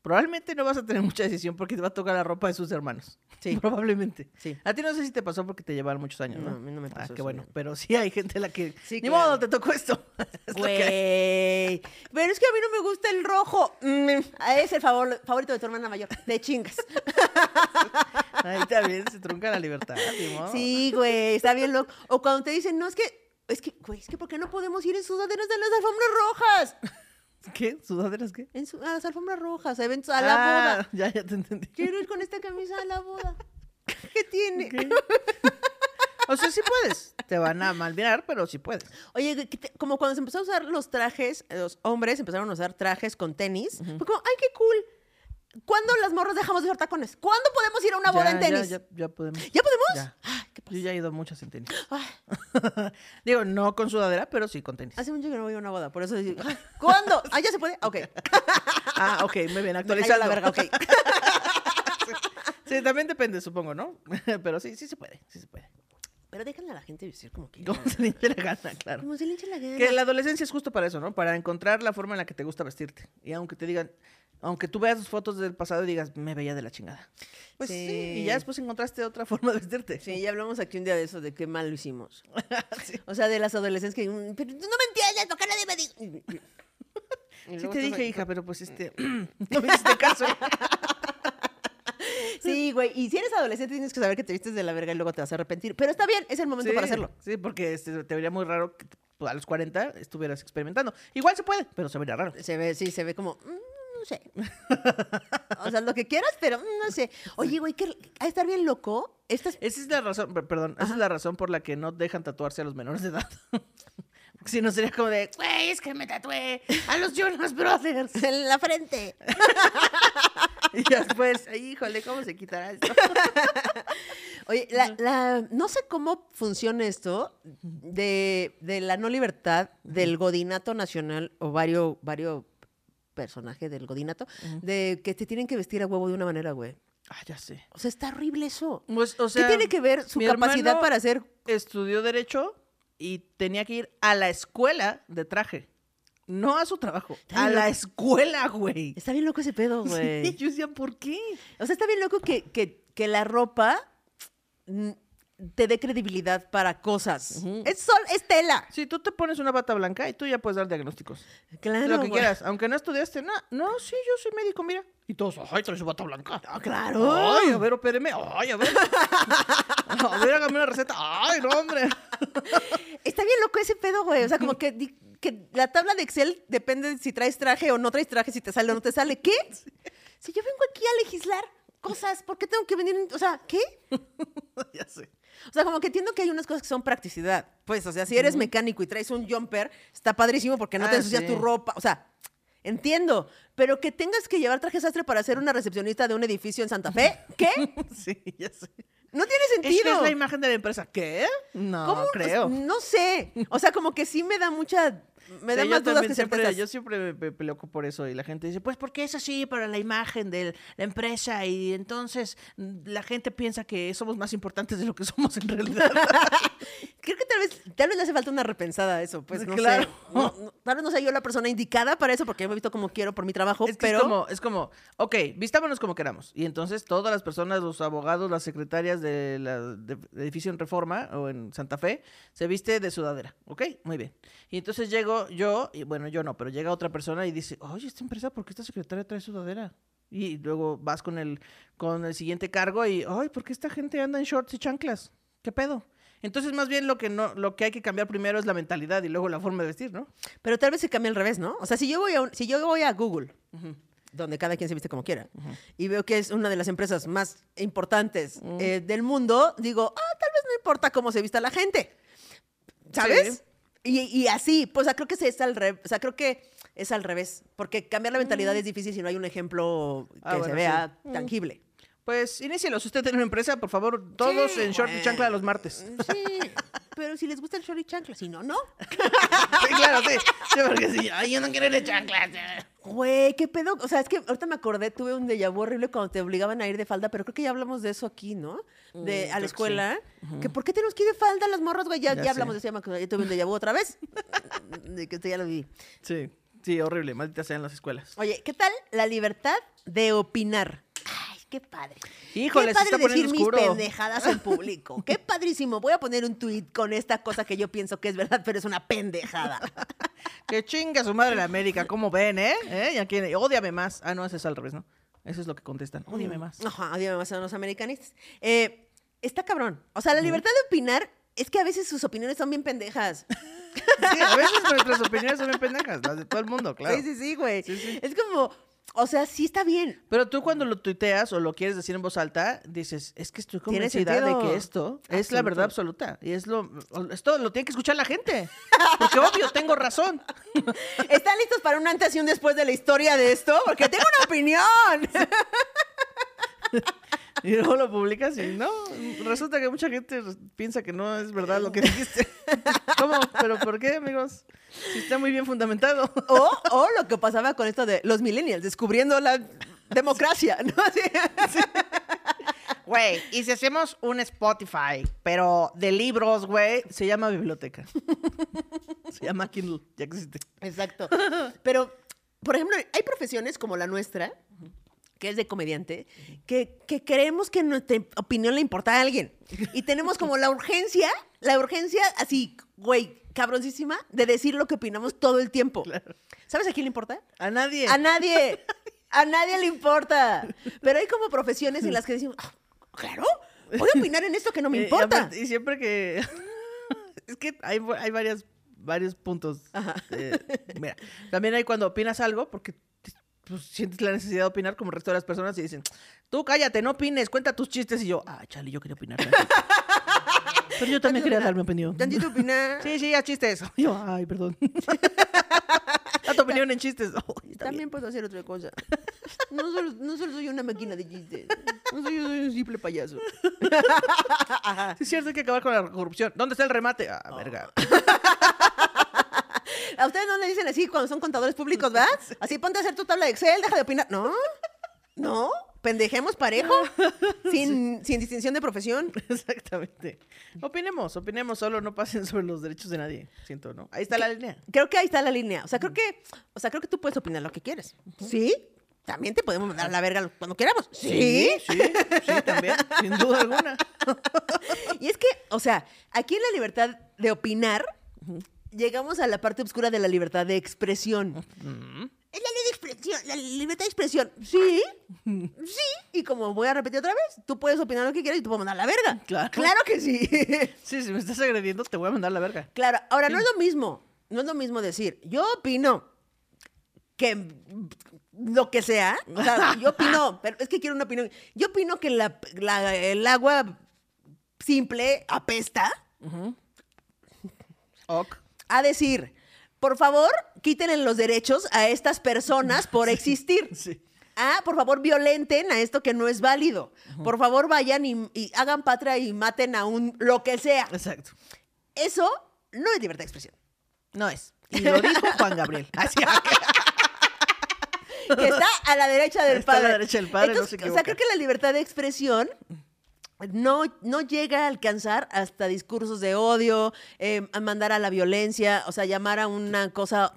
probablemente no vas a tener mucha decisión porque te va a tocar la ropa de sus hermanos. Sí. Probablemente. Sí. A ti no sé si te pasó porque te llevaban muchos años, ¿no? No, a mí no me Ah, pasó qué eso, bueno. no. Pero sí hay gente a la que... Sí, Ni claro. modo, te tocó esto. Es. Güey. Pero es que a mí no me gusta el rojo. Mm, es el favor- favorito de tu hermana mayor. De chingas. Ahí también se trunca la libertad. Sí, güey, está bien loco. O cuando te dicen, no, es que, es que, güey, es que ¿por qué no podemos ir en sudaderas de las alfombras rojas? ¿Qué? ¿Sudaderas qué? En su- a las alfombras rojas, a eventos, a la Ah, boda. Ya, ya te entendí. Quiero ir con esta camisa a la boda. ¿Qué tiene? O sea, sí puedes. Te van a mal mirar, pero sí puedes. Oye, como cuando se empezó a usar los trajes, los hombres empezaron a usar trajes con tenis, fue como, ay, qué cool. ¿Cuándo las morras dejamos de usar tacones? ¿Cuándo podemos ir a una boda en tenis? Ya, ya podemos. ¿Ya podemos? Ya. Ay, qué Yo pasa. ya he ido muchas en tenis. Digo, no con sudadera, pero sí con tenis. hace mucho que no voy a una boda, por eso digo, ¿cuándo? Ah, ya se puede. Ok. Ah, ok, muy bien, cayó la verga, ok. Sí, también depende, supongo, ¿no? Pero sí, sí se puede, sí se puede. Pero déjenle a la gente vestir como quiera. Como se le hinche la gana, claro. Como se le hinche la gana. Que la adolescencia es justo para eso, ¿no? Para encontrar la forma en la que te gusta vestirte. Y aunque te digan, aunque tú veas tus fotos del pasado y digas, me veía de la chingada. Pues sí. Sí. y ya después encontraste otra forma de vestirte. Sí, ya hablamos aquí un día de eso, de qué mal lo hicimos. Sí. O sea, de las adolescentes que... Pero tú no me entiendes, ¿por qué nadie me? Y Sí te dije, hija, pero pues este, no me hiciste caso. Sí, güey. Y si eres adolescente tienes que saber que te vistes de la verga y luego te vas a arrepentir. Pero está bien, es el momento Sí, para hacerlo. Sí, porque este, te vería muy raro que a los 40 estuvieras experimentando. Igual se puede, pero se vería raro. Se ve, sí, se ve como... mm, no sé. o sea, lo que quieras, pero mm, no sé. Oye, güey, que a estar bien loco. Estas... Esa es la razón, per- perdón, esa es la razón por la que no dejan tatuarse a los menores de edad. Si no sería como de, güey, es que me tatué a los Jonas Brothers. en la frente. Y después, "Ay, híjole, ¿cómo se quitará esto? Oye, la, la- no sé cómo funciona esto de, de la no libertad del godinato nacional o varios, varios personajes del godinato, de que te tienen que vestir a huevo de una manera, güey. Ah, ya sé. O sea, está horrible eso. Pues, o sea, ¿Qué tiene que ver su capacidad para hacer Estudió Derecho y tenía que ir a la escuela de traje. No a su trabajo, a la escuela, güey. Está bien loco ese pedo, güey. Sí, yo decía, ¿por qué? O sea, está bien loco que, que, que la ropa mm, te dé credibilidad para cosas. Es sol, es tela. Si tú te pones una bata blanca y tú ya puedes dar diagnósticos. Claro. lo que quieras, aunque no estudiaste, no, no, sí, yo soy médico, mira. Y todos, ay, trae su bata blanca. Ah, claro. Ay, a ver, opéreme. Ay, a ver. A ver, hágame una receta. Ay, no, hombre. Está bien loco ese pedo, güey. O sea, como que, que la tabla de Excel depende de si traes traje o no traes traje, si te sale o no te sale. ¿Qué? Si yo vengo aquí a legislar cosas, ¿por qué tengo que venir? en- O sea, ¿qué? ya sé. O sea, como que entiendo que hay unas cosas que son practicidad. Pues, o sea, si eres mecánico y traes un jumper, está padrísimo porque no te Ah, ensucias sí. tu ropa. O sea, entiendo. Pero que tengas que llevar traje sastre para ser una recepcionista de un edificio en Santa Fe, ¿qué? Sí, ya sé. No tiene sentido. es la imagen de la empresa. ¿Qué? No, ¿Cómo? creo. No sé. O sea, como que sí me da mucha. Me da yo más dudas que siempre, certezas. Yo siempre me, peleo por eso y la gente dice, pues porque es así para la imagen de la empresa y entonces mm, la gente piensa que somos más importantes de lo que somos en realidad. Creo que tal vez, tal vez le hace falta una repensada a eso, pues no Claro. sé. No- no- tal vez no sea yo la persona indicada para eso, porque me he visto como quiero por mi trabajo, es que pero es como, es como, ok, vistámonos como queramos. Y entonces todas las personas, los abogados, las secretarias de la de- de edificio en Reforma o en Santa Fe, se viste de sudadera, ¿ok? Muy bien. Y entonces llego yo, y bueno, yo no, pero llega otra persona y dice, oye, esta empresa, ¿por qué esta secretaria trae sudadera? Y luego vas con el, con el siguiente cargo y, ay, ¿por qué esta gente anda en shorts y chanclas? ¿Qué pedo? Entonces, más bien lo que no, lo que hay que cambiar primero es la mentalidad y luego la forma de vestir, ¿no? pero tal vez se cambia al revés, ¿no? O sea, si yo voy a, un- si yo voy a Google, donde cada quien se viste como quiera, y veo que es una de las empresas más importantes eh, del mundo, digo, ah, tal vez no importa cómo se vista la gente, ¿sabes? Sí. Y, y así, pues o sea, creo que es al revés, o sea, creo que es al revés, porque cambiar la mentalidad es difícil si no hay un ejemplo que Ah, se bueno, vea sí. tangible. Pues inícielo. Si usted tiene una empresa, por favor, todos Sí, en short y chancla los martes. Sí, pero si les gusta el short y chancla, si no, no. Sí, claro, sí. Sí, porque sí. Ay, yo no quiero ir de chanclas. Güey, qué pedo. O sea, es que ahorita me acordé, tuve un déjà vu horrible cuando te obligaban a ir de falda, pero creo que ya hablamos de eso aquí, ¿no? De, Mm, a la escuela. Que ¿por qué tenemos que ir de falda las morras, güey? Ya, Ya ya, hablamos de ya, me acordé, ya tuve un déjà vu otra vez. de que esto ya lo vi. Sí, sí, horrible. Maldita sean las escuelas. Oye, ¿qué tal la libertad de opinar? Ay, qué padre. Híjole, qué se padre está decir oscuro. mis pendejadas en público. Qué padrísimo. Voy a poner un tweet con esta cosa que yo pienso que es verdad, pero es una pendejada. Que chinga su madre la América. ¿Cómo ven, eh? ¿Eh? ¿Y a quién? Ódiame más. Ah, no, ese es al revés, ¿no? Eso es lo que contestan. Ódiame más. Ajá, dígame más a los americanistas. Eh, está cabrón. O sea, la libertad de opinar es que a veces sus opiniones son bien pendejas. Sí, a veces nuestras opiniones son bien pendejas, las de todo el mundo, claro. Sí, sí, sí, güey. Sí, sí. Es como, o sea, sí está bien. Pero tú cuando lo tuiteas o lo quieres decir en voz alta, dices, es que estoy convencida de que esto es la verdad absoluta. Y es lo, esto lo tiene que escuchar la gente. Porque obvio, tengo razón. ¿Están listos para un antes y un después de la historia de esto? Porque tengo una opinión. Y luego lo publicas y no, resulta que mucha gente piensa que no es verdad lo que dijiste. ¿Cómo? ¿Pero por qué, amigos? Si está muy bien fundamentado. O, o lo que pasaba con esto de los millennials, descubriendo la democracia, ¿no? Güey, y si hacemos un Spotify, pero de libros, güey, se llama biblioteca. Se llama Kindle, ya existe. Exacto. Pero, por ejemplo, hay profesiones como la nuestra, que es de comediante, que, que creemos que nuestra opinión le importa a alguien. Y tenemos como la urgencia, la urgencia así, güey, cabroncísima, de decir lo que opinamos todo el tiempo. ¿Sabes a quién le importa? A nadie. A nadie. A nadie le importa. Pero hay como profesiones en las que decimos, "Ah, claro, voy a opinar en esto que no me y importa. Y, siempre que. es que hay, hay varias, varios puntos. eh, mira, también hay cuando opinas algo porque pues sientes la necesidad de opinar como el resto de las personas y dicen, tú cállate, no opines, cuenta tus chistes. Y yo, ah, chale, yo quería opinar. Pero yo también quería dar mi opinión. Tantito opinar. Sí, sí, haz chistes. Yo, ay, perdón. Da tu opinión en chistes. Oh, También bien. puedo hacer otra cosa. No solo, no solo soy una máquina de chistes. No soy, soy un simple payaso. Sí, es cierto, hay que acabar con la corrupción. ¿Dónde está el remate? Ah, verga. A ustedes no le dicen así cuando son contadores públicos, ¿verdad? Así ponte a hacer tu tabla de Excel, deja de opinar. No, no, pendejemos parejo, sin, sin distinción de profesión. Exactamente. Opinemos, opinemos, solo no pasen sobre los derechos de nadie. Siento, ¿no? Ahí está la línea. Creo que ahí está la línea. O sea, creo que, o sea, creo que tú puedes opinar lo que quieres. ¿Sí? También te podemos mandar a la verga cuando queramos. Sí. Sí, sí, también, sin duda alguna. Y es que, o sea, aquí en la libertad de opinar, llegamos a la parte oscura de la libertad de expresión. Es la ley de expresión, la libertad de expresión. Sí, sí. Y como voy a repetir otra vez, tú puedes opinar lo que quieras y tú puedes mandar la verga. Claro. Claro que sí. Sí, si me estás agrediendo, te voy a mandar la verga. claro. Ahora, no es lo mismo. No es lo mismo decir, yo opino que lo que sea. O sea, yo opino, pero es que quiero una opinión. Yo opino que la- la- el agua simple apesta. Ok. A decir, por favor, quítenle los derechos a estas personas por existir. Sí. Ah, por favor, violenten a esto que no es válido. Por favor, vayan y, y hagan patria y maten a un lo que sea. Exacto. Eso no es libertad de expresión. No es. Y lo dijo Juan Gabriel. Así Que está a la derecha del Está a la padre. derecha del padre, no Entonces, se O sea, creo que la libertad de expresión no, no llega a alcanzar hasta discursos de odio, eh, a mandar a la violencia, o sea, llamar a una cosa...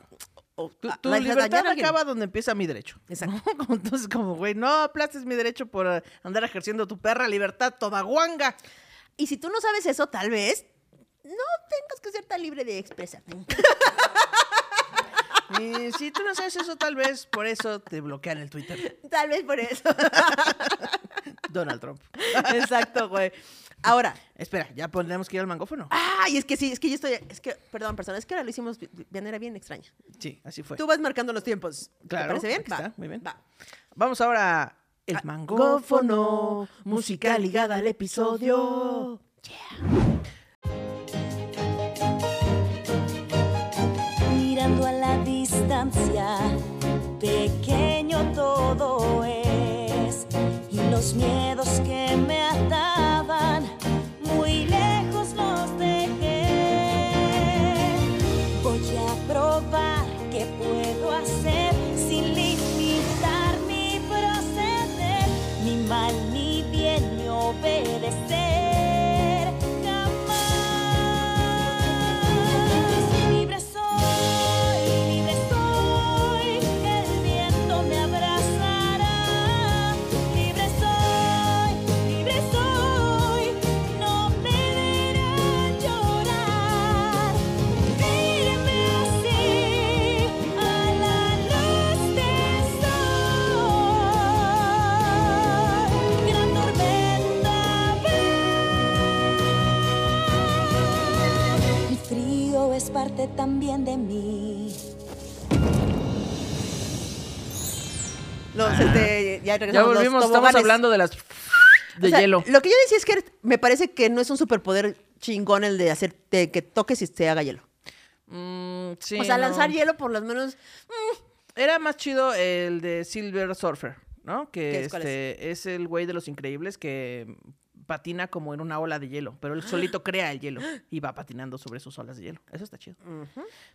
o- Tu, tu libertad acaba donde empieza mi derecho. Exacto. ¿no? Como Entonces, como, güey, no aplastes mi derecho por eh, andar ejerciendo tu perra libertad toda guanga. Y si tú no sabes eso, tal vez no tengas que ser tan libre de expresarte. Y si tú no sabes eso, tal vez por eso te bloquean el Twitter. Tal vez por eso. Donald Trump. Exacto, güey. Ahora, Espera, ya pondremos que ir al mangófono. ay, es que sí, es que yo estoy, es que, perdón, persona, es que ahora lo hicimos de manera bien extraña. Sí, así fue. Tú vas marcando los tiempos. Claro, ¿Te parece bien? está, muy bien. Va. Vamos ahora el mangófono, música ligada al episodio. mirando a la distancia, pequeño todo es, los miedos que me también de mí. Los, este, ya Ya regresamos. los volvimos, estamos hablando de las de O sea, hielo. Lo que yo decía es que me parece que no es un superpoder chingón el de hacer de que toques y se haga hielo. Mm, sí, o sea, no. lanzar hielo por las manos. Era más chido el de Silver Surfer, ¿no? ¿Qué Que este es el güey de los increíbles que patina como en una ola de hielo, pero él solito crea el hielo y va patinando sobre sus olas de hielo. Eso está chido.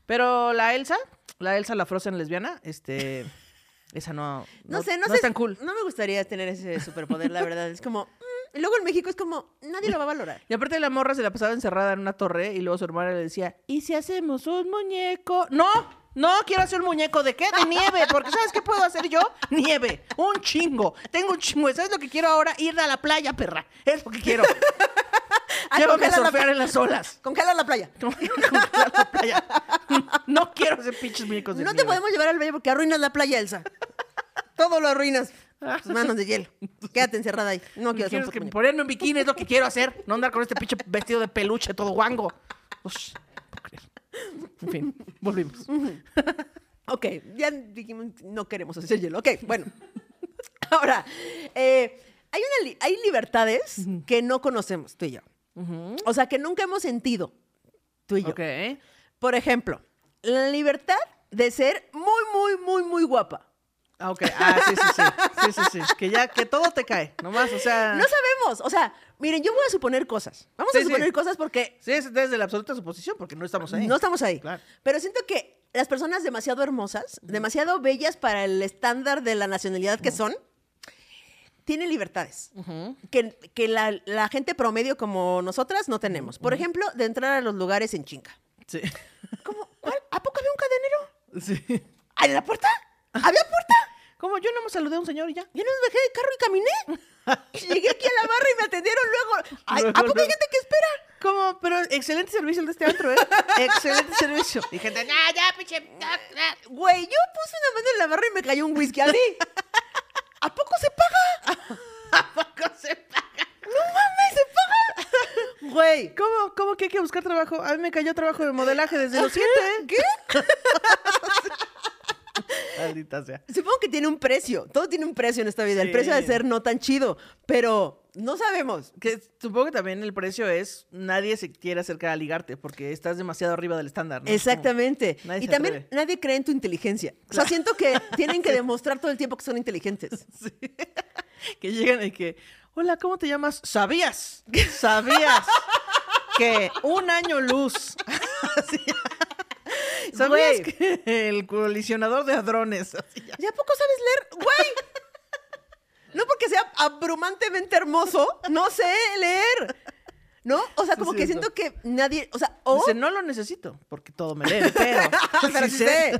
Pero la Elsa, la Elsa la Frozen lesbiana, este esa no No, sé, no, sé. es tan cool. No me gustaría tener ese superpoder, la verdad. Es como. mm, y luego en México es como. Nadie lo va a valorar. Y aparte la morra se la pasaba encerrada en una torre y luego su hermana le decía, ¿y si hacemos un muñeco? No, no, quiero hacer un muñeco de qué? De nieve, porque ¿sabes qué puedo hacer yo? Nieve, un chingo. Tengo un chingo. ¿Sabes lo que quiero ahora? Ir a la playa, perra. Es lo que quiero. Llévame a congela la surfear pla- en las olas. Congela la playa. Congelar la playa. No quiero hacer pinches muñecos de No te podemos llevar al playa porque arruinas la playa, Elsa. Todo lo arruinas. Tus manos de hielo. Quédate encerrada ahí. No quiero hacer un que ponerme un bikini es lo que quiero hacer. No andar con este pinche vestido de peluche todo guango. Ush. En fin, volvimos. Ok, ya dijimos, no queremos hacer hielo. Ok, bueno. Ahora, eh, hay, una li- hay libertades que no conocemos, tú y yo. O sea, que nunca hemos sentido, tú y yo. Ok. Por ejemplo, la libertad de ser muy, muy, muy, muy guapa. Ah, ok. Ah, sí, sí, sí. Sí, sí, sí. Que ya, que todo te cae. Nomás, o sea. No sabemos. O sea, miren, yo voy a suponer cosas. Vamos a sí. suponer cosas porque Sí, es desde la absoluta suposición, porque no estamos ahí. no estamos ahí. Claro. Pero siento que las personas demasiado hermosas, demasiado bellas para el estándar de la nacionalidad que son, tienen libertades que, que la, la gente promedio como nosotras no tenemos. Por ejemplo, de entrar a los lugares en chinga. Sí. ¿Cómo? ¿Cuál? ¿A poco había un cadenero? Sí. ¿Ah, ¿En la puerta? ¿Había puerta? ¿Cómo? Yo no me saludé a un señor y ya. Yo no me bajé del carro y caminé. Llegué aquí a la barra y me atendieron luego. Ay, ¿A poco hay gente que espera? ¿Cómo? Pero excelente servicio el de este antro, ¿eh? excelente servicio. Y gente, no, ya, pinche. ya, ya". Güey, yo puse una mano en la barra y me cayó un whisky a mí. ¿A poco se paga? ¿A poco se paga? ¡No mames, se paga! Güey. ¿Cómo, ¿Cómo que hay que buscar trabajo? A mí me cayó trabajo de modelaje desde los siete. ¿Qué? Maldita sea. Supongo que tiene un precio. Todo tiene un precio en esta vida. El Sí. precio de ser no tan chido. Pero no sabemos. Que supongo que también el precio es nadie se quiere acercar a ligarte porque estás demasiado arriba del estándar, ¿no? Como- Exactamente. nadie y también atreve. nadie cree en tu inteligencia. O sea, siento que tienen que demostrar todo el tiempo que son inteligentes. Sí. que llegan y que, hola, ¿cómo te llamas? ¿Sabías? ¿Sabías que un año luz? Así. ¿Sabías Güey. que el colisionador de hadrones? Ya. ¿Ya a poco sabes leer? Güey. No porque sea abrumantemente hermoso, no sé leer. ¿No? O sea, como sí, que siento que nadie, o sea, o Dice, no lo necesito, porque todo me lee, pero, pero sí sé.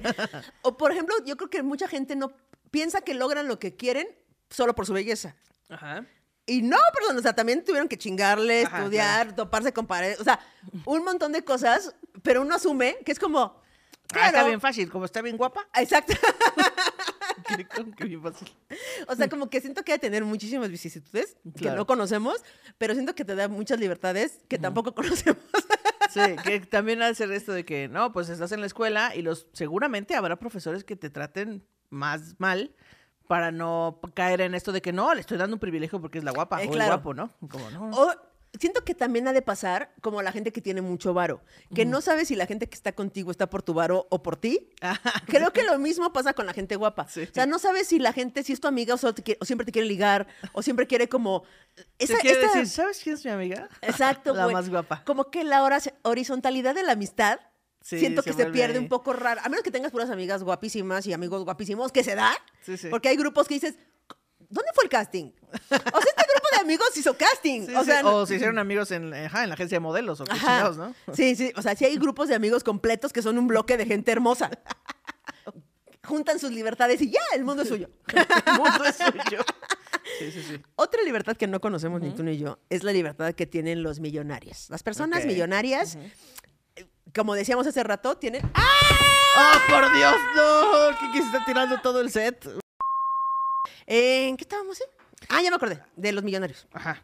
O por ejemplo, yo creo que mucha gente no piensa que logran lo que quieren solo por su belleza. Ajá. Y no, perdón, o sea, también tuvieron que chingarle, Ajá, estudiar, toparse con paredes, o sea, un montón de cosas, pero uno asume que es como, Ah, está claro, bien fácil, como está bien guapa. exacto, como que bien fácil. o sea, como que siento que hay que tener muchísimas vicisitudes que no conocemos, pero siento que te da muchas libertades que tampoco conocemos. Sí, que también ha de ser esto de que, no, pues estás en la escuela y los seguramente habrá profesores que te traten más mal para no caer en esto de que no, le estoy dando un privilegio porque es la guapa Eh, o claro. el guapo, ¿no? Como no. O siento que también ha de pasar como la gente que tiene mucho varo, que no sabe si la gente que está contigo está por tu varo o por ti. Creo que lo mismo pasa con la gente guapa. Sí. O sea, no sabes si la gente, si es tu amiga o, solo te quiere- o siempre te quiere ligar o siempre quiere como... Te esa- quiero esta- decir, ¿sabes quién es mi amiga? Exacto, La más guapa. Como que la horizontalidad de la amistad Sí, siento se que se vuelve pierde ahí. un poco raro. A menos que tengas puras amigas guapísimas y amigos guapísimos, que se da. Sí, sí. Porque hay grupos que dices, ¿dónde fue el casting? O sea, este grupo de amigos hizo casting. Sí, o sí, sea, no- o se hicieron amigos en, ajá, en la agencia de modelos o qué chingados, ¿no? Sí, sí. O sea, sí hay grupos de amigos completos que son un bloque de gente hermosa. Juntan sus libertades y ya, el mundo es suyo. El mundo es suyo. Sí, sí, sí. Otra libertad que no conocemos ni tú ni yo es la libertad que tienen los millonarios. Las personas millonarias, eh, como decíamos hace rato, tienen... ¡Ah! ¡Oh, por Dios! ¡No! ¿Qué, que se está tirando todo el set? ¿En qué estábamos? eh? Ah, ya me acordé. De los millonarios. Ajá.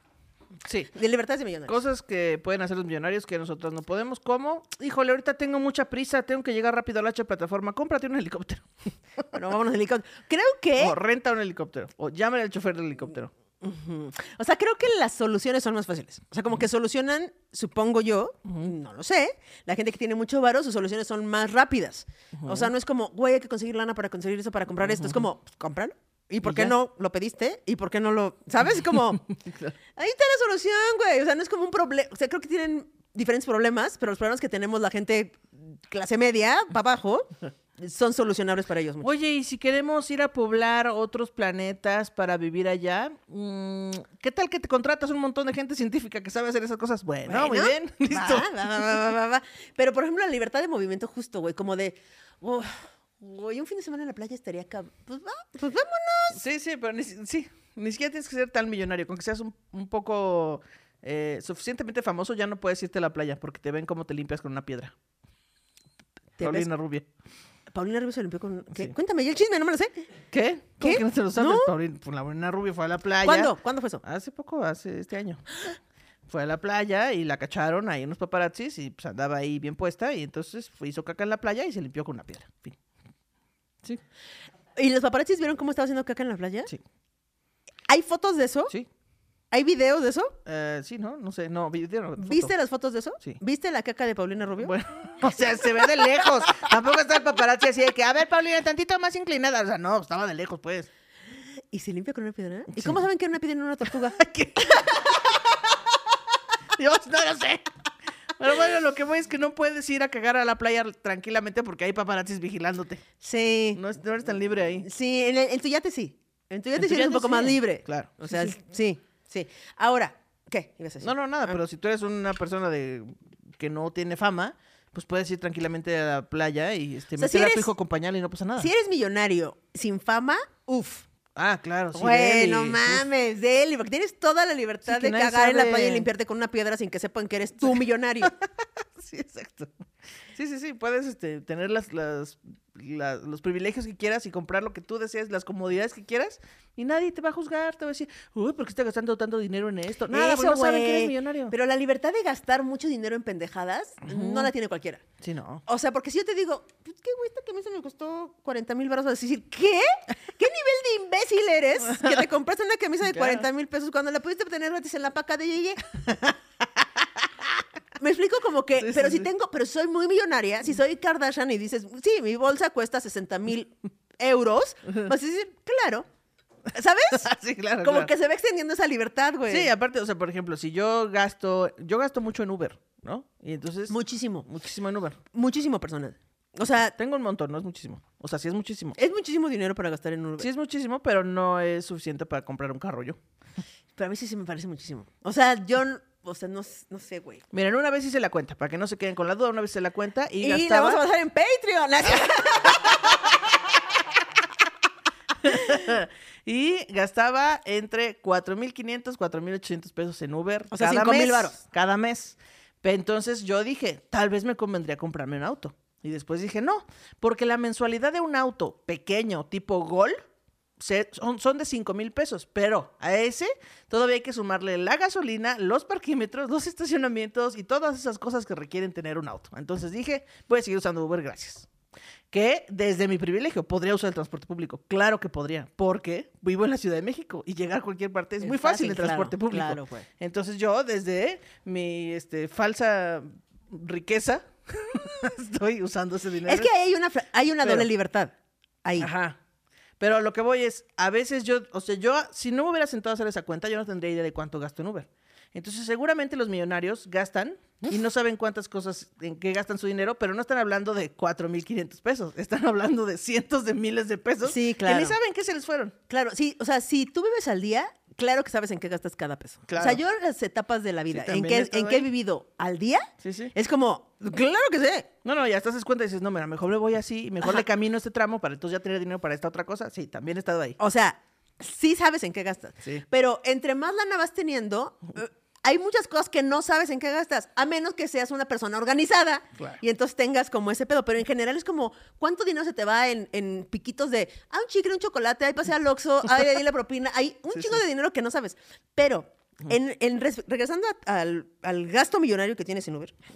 Sí. De libertades de millonarios. Cosas que pueden hacer los millonarios que nosotros no podemos, como, híjole, ahorita tengo mucha prisa, tengo que llegar rápido a la H plataforma, cómprate un helicóptero. Bueno, vámonos al helicóptero. Creo que... O renta un helicóptero. O llámale al chofer del helicóptero. Ujú. O sea, creo que las soluciones son más fáciles. O sea, como que solucionan, supongo yo, no lo sé, la gente que tiene mucho varo, sus soluciones son más rápidas. O sea, no es como, güey, hay que conseguir lana para conseguir eso, para comprar esto. Es como, pues, cómpralo. ¿Y por qué ya. no lo pediste? ¿Y por qué no lo...? ¿Sabes? Como, ahí está la solución, güey. O sea, no es como un problema. O sea, creo que tienen diferentes problemas, pero los problemas que tenemos la gente clase media, para abajo, son solucionables para ellos. mucho. Oye, y si queremos ir a poblar otros planetas para vivir allá, mm, ¿qué tal que te contratas un montón de gente científica que sabe hacer esas cosas? Bueno, muy bien, listo. Va, va, va, va, va, va. Pero, por ejemplo, la libertad de movimiento justo, güey, como de, "Uf, güey, un fin de semana en la playa estaría cab... Pues pues vámonos. Sí, sí, pero ni, sí, ni siquiera tienes que ser tan millonario. Con que seas un, un poco eh, suficientemente famoso, ya no puedes irte a la playa porque te ven cómo te limpias con una piedra. Paulina Rubia. Paulina Rubio se limpió con... ¿qué? Sí. Cuéntame, ya el chisme, no me lo sé. ¿Qué? ¿Cómo ¿Qué? que no te lo sabes? ¿No? Paulina, pues, la Paulina Rubia fue a la playa. ¿Cuándo? ¿Cuándo fue eso? Hace poco, hace este año. Fue a la playa y la cacharon ahí unos paparazzis y pues andaba ahí bien puesta y entonces hizo caca en la playa y se limpió con una piedra. Fin. Sí, ¿Y los paparazzis vieron cómo estaba haciendo caca en la playa? sí, ¿Hay fotos de eso? sí. ¿Hay videos de eso? Eh, sí, ¿no? No sé, no, video, no. ¿Viste las fotos de eso? Sí. ¿Viste la caca de Paulina Rubio? Bueno, o sea, se ve de lejos. Tampoco está el paparazzi así de que, a ver, Paulina, tantito más inclinada. O sea, no, estaba de lejos, pues. ¿Y se limpia con una piedra? ¿Y Sí. cómo saben que era una piedra y no una tortuga? Dios, no lo sé. Pero bueno, lo que voy es que no puedes ir a cagar a la playa tranquilamente porque hay paparazzis vigilándote. Sí. No, no eres tan libre ahí. Sí, en, el, en tu yate sí. En tu yate En tu sí eres un poco más libre. Claro. O sea, sí. sí, sí. Ahora, ¿qué? ¿Ibas a decir? No, no, nada, Ah. pero si tú eres una persona de que no tiene fama, pues puedes ir tranquilamente a la playa y este, O sea, meter si a tu hijo con pañal y no pasa nada. Si eres millonario sin fama, uff. Ah, claro, sí. Güey, Deli. no Uf. mames, Deli, porque tienes toda la libertad Sí, de cagar en la playa y limpiarte con una piedra sin que sepan que eres tú millonario. Sí, exacto. Sí, sí, sí, puedes este, tener las, las, la- los privilegios que quieras y comprar lo que tú desees, las comodidades que quieras, y nadie te va a juzgar, te va a decir, uy, ¿por qué estás gastando tanto dinero en esto? Nada, porque Eso, no saben que eres millonario. Pero la libertad de gastar mucho dinero en pendejadas no la tiene cualquiera. Sí, no. O sea, porque si yo te digo, pues, ¿qué güey? Esta camisa me costó 40 mil baros. Vas a decir, ¿qué? ¿Qué nivel de imbécil eres que te compraste una camisa de Claro. 40 mil pesos cuando la pudiste obtener gratis en la paca de Yeye? Me explico como que, Sí, sí, pero si sí. tengo, pero soy muy millonaria, si soy Kardashian y dices, sí, mi bolsa cuesta 60 mil euros, vas a decir, claro. ¿Sabes? sí, claro. Como claro. que se va extendiendo esa libertad, güey. Sí, aparte, o sea, por ejemplo, si yo gasto, yo gasto mucho en Uber, ¿no? Y entonces, Muchísimo, muchísimo en Uber. muchísimo personal. O sea, Tengo un montón, no es muchísimo. O sea, sí es muchísimo. es muchísimo dinero para gastar en Uber. Sí es muchísimo, pero no es suficiente para comprar un carro yo. Pero a mí sí, sí me parece muchísimo. O sea, yo, o sea, no, no sé, güey. Miren, una vez hice la cuenta, para que no se queden con la duda, una vez hice la cuenta y, Y, la vamos a pasar en Patreon. Y gastaba entre 4.500, 4.800 pesos en Uber. O sea, cada 5,000 mes. Cada mes. Entonces yo dije, tal vez me convendría comprarme un auto. Y después dije, no, porque la mensualidad de un auto pequeño, tipo Gol, se- son, son de 5 mil pesos. Pero a ese todavía hay que sumarle la gasolina, los parquímetros, los estacionamientos y todas esas cosas que requieren tener un auto. Entonces dije, voy a seguir usando Uber, gracias que desde mi privilegio podría usar el transporte público. Claro que podría, porque vivo en la Ciudad de México y llegar a cualquier parte es, Es muy fácil, fácil, en transporte claro, público. claro, pues. Entonces yo, desde mi este, falsa riqueza, estoy usando ese dinero. es que hay una, hay una Pero- doble libertad. Ahí. Ajá. Pero lo que voy es, a veces yo, o sea, yo, si no me hubiera sentado a hacer esa cuenta, yo no tendría idea de cuánto gasto en Uber. Entonces, seguramente los millonarios gastan y no saben cuántas cosas, en qué gastan su dinero, pero no están hablando de 4.500 pesos, están hablando de cientos de miles de pesos. Sí, Que claro. ni saben qué se les fueron. Claro, sí, o sea, si tú vives al día, claro que sabes en qué gastas cada peso. Claro. O sea, yo las etapas de la vida, en, que, estado en que he vivido al día, Sí, sí. es como, claro que sé. No, no, ya te haces cuenta y dices, no, mira, mejor le voy así mejor Ajá. le camino este tramo para entonces ya tener dinero para esta otra cosa. Sí, también he estado ahí. O sea, sí sabes en qué gastas. Sí. Pero entre más lana vas teniendo, hay muchas cosas que no sabes en qué gastas, a menos que seas una persona organizada Claro. y entonces tengas como ese pedo. Pero en general es como, ¿cuánto dinero se te va en, en piquitos de, ah, un chicle, un chocolate, ahí pasé al Oxxo, ahí di la propina? Hay un Sí, chingo sí. de dinero que no sabes. Pero, en, en res- regresando a- al, al gasto millonario que tienes en Uber,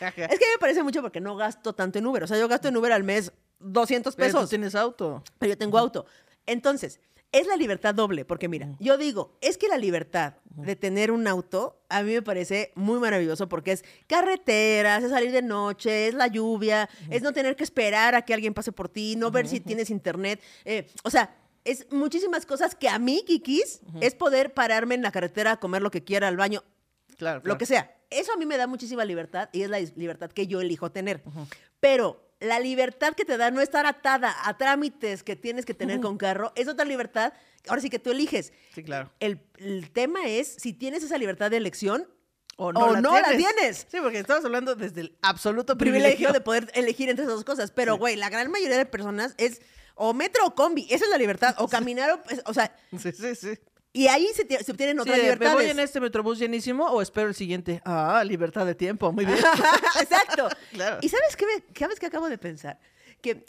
es que me parece mucho porque no gasto tanto en Uber. O sea, yo gasto en Uber al mes 200 Pero tú pesos tienes auto. pero yo tengo auto. Entonces, es la libertad doble, porque mira, yo digo, es que la libertad de tener un auto a mí me parece muy maravilloso porque es carreteras, es salir de noche, es la lluvia, es no tener que esperar a que alguien pase por ti, no ver si tienes internet. eh, o sea, es muchísimas cosas que a mí, Kikis, es poder pararme en la carretera a comer lo que quiera, al baño, Claro, lo que sea. Eso a mí me da muchísima libertad y es la libertad que yo elijo tener. Pero la libertad que te da no estar atada a trámites que tienes que tener con carro es otra libertad. Ahora sí que tú eliges. Sí, claro. El, el tema es si tienes esa libertad de elección O o no la tienes. Sí, porque estamos hablando desde el absoluto privilegio privilegio. de poder elegir entre esas dos cosas. Pero, güey, la gran mayoría de personas es o metro o combi. Esa es la libertad. O caminar o... pues, o sea, Sí, sí, sí. Y ahí se, se obtienen Sí, otras ¿Me libertades. voy en este metrobús llenísimo o espero el siguiente? Ah, libertad de tiempo, muy bien. Exacto. Claro. ¿Y sabes qué, me- sabes qué acabo de pensar? Que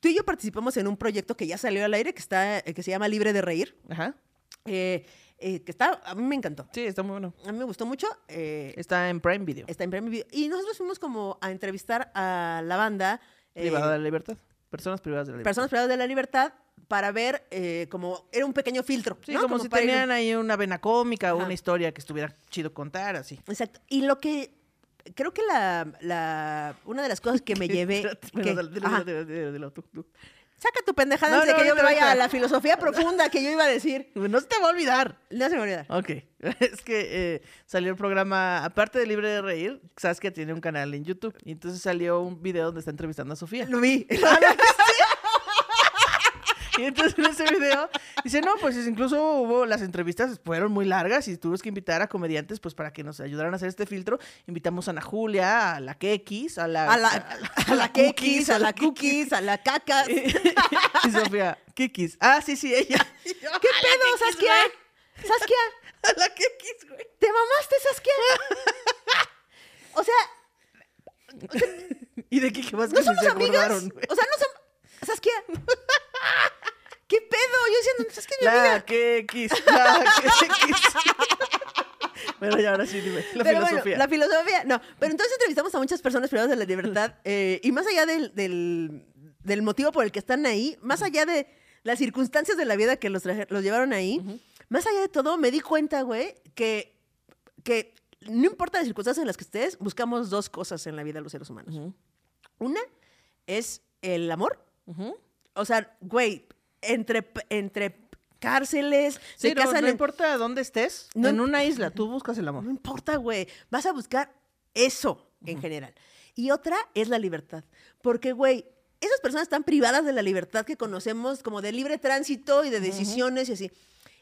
tú y yo participamos en un proyecto que ya salió al aire, que, está, eh, que se llama Libre de Reír, Ajá. eh, eh, que está, a mí me encantó. Sí, está muy bueno. A mí me gustó mucho. eh, Está en Prime Video. está en Prime Video. Y nosotros fuimos como a entrevistar a la banda. eh, Privada de la libertad. Personas privadas de la libertad. personas privadas de la libertad para ver eh, como era un pequeño filtro. Sí, ¿no? como, si ir- tenían ahí una vena cómica o una historia que estuviera chido contar, así. Exacto. Y lo que creo que la, la una de las cosas que me llevé que- saca tu pendejada No, antes de no, que yo me vaya a la filosofía profunda que yo iba a decir. No se te va a olvidar. No se me olvida. Ok, es que eh, salió el programa, aparte de Libre de Reír, Saskia tiene un canal en YouTube. Y entonces salió un video donde está entrevistando a Sofía. Lo vi. Y entonces en ese video dice, no, pues es- incluso hubo las entrevistas, fueron muy largas y tuvimos que invitar a comediantes pues para que nos ayudaran a hacer este filtro. Invitamos a Ana Julia, a la Kekis, a la... A la, a la Kekis, a la Cookies, a la Caca. ¿Qué y Sofía, Kikis. Ah, sí, sí, ella. pedo, Saskia? Saskia, A la Kekis, güey. ¿te mamaste, Saskia? O sea, ¿Y de qué, qué más no que somos se amigas. acordaron? O sea, no somos. Saskia. ¿Qué pedo? Yo diciendo, Saskia es mi La amiga. Kekis, la Kekis. Bueno, y ahora sí, dime, la pero filosofía. bueno, la filosofía. No, pero entonces entrevistamos a muchas personas privadas de la libertad. eh, y más allá del, del, del motivo por el que están ahí, más allá de las circunstancias de la vida que los, los llevaron ahí, más allá de todo, me di cuenta, güey, que, que no importa las circunstancias en las que estés, buscamos dos cosas en la vida de los seres humanos. Una es el amor. O sea, güey, entre, entre cárceles, Sí, se no, casan no en- importa dónde estés, No en una isla, tú buscas el amor. No importa, güey. Vas a buscar eso en general. Y otra es la libertad. Porque, güey, esas personas están privadas de la libertad que conocemos como de libre tránsito y de decisiones y así.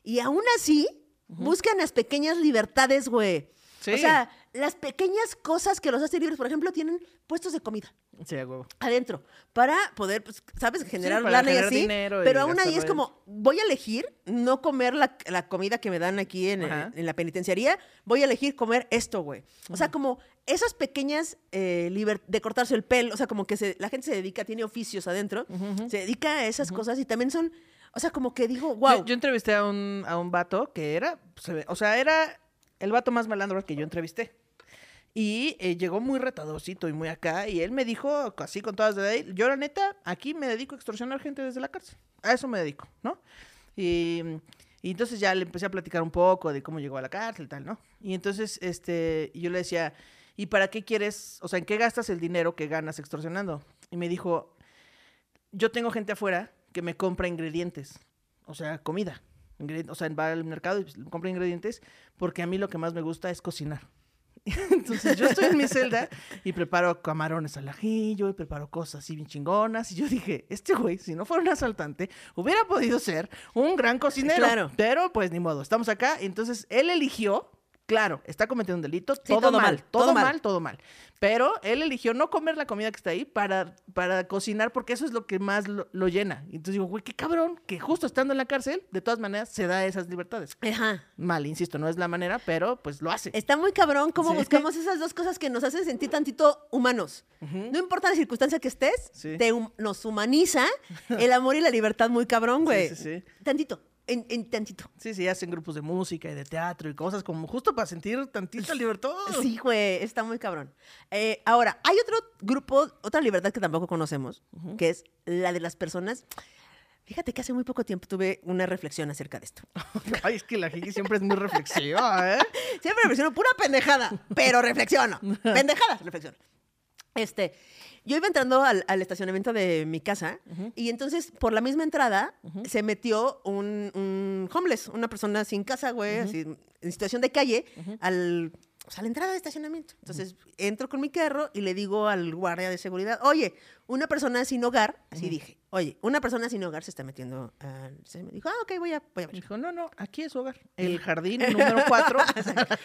Y aún así, buscan las pequeñas libertades, güey. Sí. O sea, las pequeñas cosas que los hacen libres, por ejemplo, tienen puestos de comida Sí, huevo. adentro para poder, pues, ¿sabes? Generar para lana y así. dinero y pero aún ahí es como, voy a elegir no comer la, la comida que me dan aquí en, en la penitenciaría, voy a elegir comer esto, güey. O sea, como esas pequeñas eh, liber- de cortarse el pelo, o sea, como que se- la gente se dedica, tiene oficios adentro, se dedica a esas cosas y también son, o sea, como que digo, wow. Yo, yo entrevisté a un, a un vato que era, o sea, era el vato más malandro que yo entrevisté. Y eh, llegó muy retadorcito y muy acá. Y él me dijo, así con todas de ahí, yo la neta, aquí me dedico a extorsionar gente desde la cárcel. A eso me dedico, ¿no? Y, y entonces ya le empecé a platicar un poco de cómo llegó a la cárcel tal, ¿no? Y entonces este, yo le decía, ¿y para qué quieres, o sea, en qué gastas el dinero que ganas extorsionando? Y me dijo, yo tengo gente afuera que me compra ingredientes, o sea, comida. O sea, va al mercado y pues, compra ingredientes porque a mí lo que más me gusta es cocinar. Entonces yo estoy en mi celda y preparo camarones al ajillo y preparo cosas así bien chingonas. Y yo dije, este güey, si no fuera un asaltante, hubiera podido ser un gran cocinero. Claro. Pero pues ni modo, estamos acá. Entonces él eligió, claro, está cometiendo un delito, Sí, todo, todo mal, mal, todo, todo mal, mal. todo mal. Pero él eligió no comer la comida que está ahí para, para cocinar porque eso es lo que más lo, lo llena. Entonces digo, güey, qué cabrón, que justo estando en la cárcel, de todas maneras, se da esas libertades. Ajá. Mal, insisto, no es la manera, pero pues lo hace. Está muy cabrón cómo Sí. buscamos esas dos cosas que nos hacen sentir tantito humanos. No importa la circunstancia que estés, Sí. te hum- nos humaniza el amor y la libertad muy cabrón, güey. Sí, sí, sí. Tantito, en, en tantito. Sí, sí, hacen grupos de música y de teatro y cosas como justo para sentir tantita libertad. Sí, güey, está muy cabrón. Eh, ahora, hay otro grupo, otra libertad que tampoco conocemos, que es la de las personas. Fíjate que hace muy poco tiempo tuve una reflexión acerca de esto. Ay, es que la Jiki siempre es muy reflexiva, ¿eh? Siempre reflexiono pura pendejada, pero reflexiono. Pendejadas, reflexiono. Este, yo iba entrando al, al estacionamiento de mi casa y entonces por la misma entrada se metió un, un homeless, una persona sin casa, güey, así, en situación de calle, al, o sea, a la entrada de estacionamiento. Entonces entro con mi carro y le digo al guardia de seguridad, oye, una persona sin hogar, así dije, oye, una persona sin hogar se está metiendo al... Se me dijo, ah, ok, voy a, voy a ver. Dijo, no, no, aquí es hogar. El jardín número 4.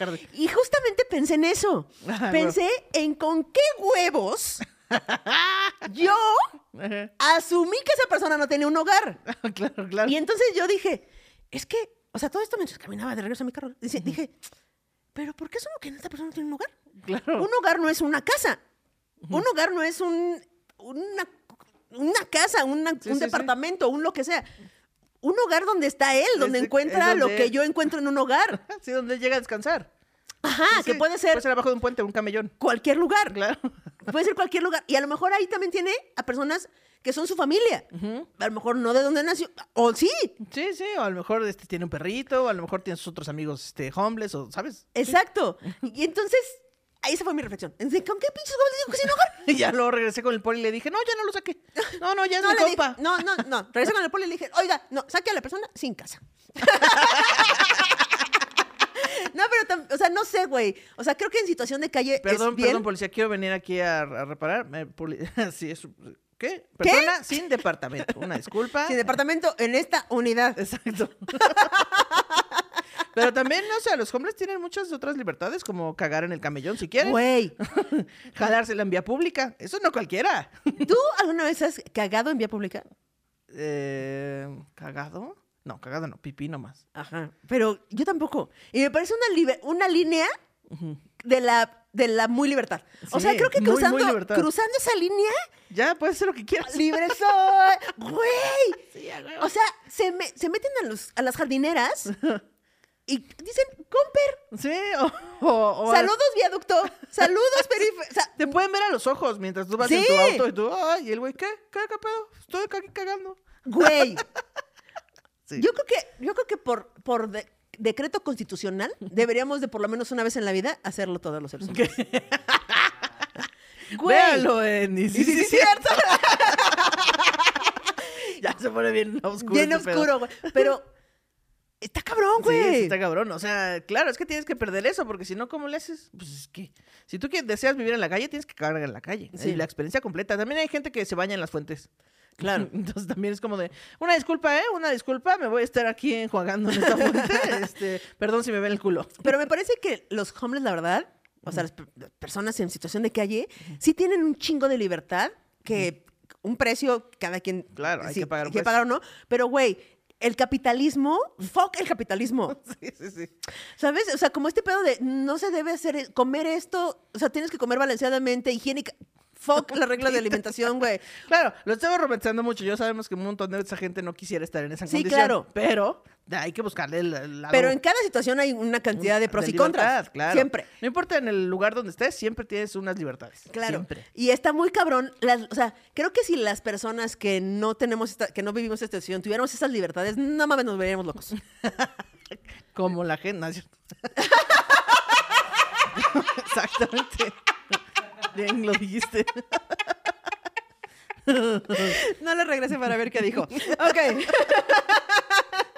Y justamente pensé en eso. Ah, Pensé en con qué huevos yo asumí que esa persona no tenía un hogar. claro, claro. Y entonces yo dije, es que, o sea, todo esto mientras caminaba de regreso a mi carro, dice- dije, pero ¿por qué asumo que esta persona no tiene un hogar? Claro. Un hogar no es una casa. Un hogar no es un, una, una casa, una- Sí, un sí, sí. departamento, un lo que sea. Un hogar donde está él, donde Es- es encuentra lo que yo encuentro en un hogar. Sí, donde llega a descansar. Ajá, Sí, que sí. puede ser Puede ser abajo de un puente, un camellón. cualquier lugar. Claro. puede ser cualquier lugar. Y a lo mejor ahí también tiene a personas que son su familia. A lo mejor no de donde nació. O sí, Sí, sí, o a lo mejor este, tiene un perrito, o a lo mejor tiene sus otros amigos este, homeless, o ¿sabes? exacto. Y entonces, ahí esa fue mi reflexión. ¿Con qué pinches goles digo que se? Y ya luego regresé con el poli y le dije, no, ya no lo saqué. No, no, ya es No, mi dije- compa. no, no, no. Regresé con el poli y le dije, oiga, no, saque a la persona sin casa. no, pero, o sea, no sé, güey. O sea, creo que en situación de calle Perdón, es bien. perdón, policía, quiero venir aquí a, a reparar. Sí, es- ¿Qué? Persona sin departamento. Una disculpa. Sin departamento en esta unidad. Exacto. Pero también, o sea, los hombres tienen muchas otras libertades, como cagar en el camellón si quieren, Güey, jalársela en vía pública. Eso no cualquiera. ¿tú alguna vez has cagado en vía pública? Eh, ¿Cagado? No, cagado no, pipí nomás. Ajá. Pero yo tampoco. Y me parece una, línea de la, de la muy libertad. O sea, creo que muy, muy cruzando, cruzando esa línea, Ya, puedes hacer lo que quieras. libre soy. Güey. O sea, se, me- se meten a, los, a las jardineras y dicen, comper, Sí, o, o- o- saludos viaducto, saludos periférico. O sea, Te pueden ver a los ojos mientras tú vas Sí. en tu auto y tú, ay, y el güey, ¿qué? ¿Qué, qué pedo? Estoy aquí cagando. güey. Sí. Yo creo que, yo creo que por, por de- decreto constitucional deberíamos de por lo menos una vez en la vida hacerlo todos los seres humanos. Güey. Véalo en... Y Sí, sí, sí, cierto. ya se pone bien oscuro. Bien este oscuro, güey. Pero está cabrón, güey. sí, está cabrón. O sea, claro, es que tienes que perder eso, porque si no, ¿cómo le haces? Pues es que si tú deseas vivir en la calle, tienes que cagar en la calle. Sí. Y la experiencia completa. También hay gente que se baña en las fuentes. Claro. Entonces también es como de, una disculpa, ¿eh? Una disculpa, me voy a estar aquí enjuagando en esta fuente. este, perdón si me ven el culo. Pero me parece que los homeless, la verdad, o sea, las per- las personas en situación de calle, sí tienen un chingo de libertad que un precio, cada quien. Claro, hay que pagar un hay que pagar o no. Pero, güey, el capitalismo, fuck el capitalismo. Sí, sí, sí. ¿Sabes? O sea, como este pedo de no se debe hacer, comer esto, o sea, tienes que comer balanceadamente, higiénica. Fuck las reglas de alimentación, güey. Claro, lo estamos romantizando mucho. Yo sabemos que un montón de esa gente no quisiera estar en esa Sí, condición. claro. Pero hay que buscarle el, el lado Pero en cada situación hay una cantidad de pros y contras. claro. Siempre. No importa en el lugar donde estés, siempre tienes unas libertades. Claro. Siempre. Y está muy cabrón. las- o sea, creo que si las personas que no tenemos esta, que no vivimos esta situación, tuviéramos esas libertades, no mames, nos veríamos locos. Como la gente, ¿no es cierto? Exactamente. Bien lo dijiste. No le regrese para ver qué dijo. Ok.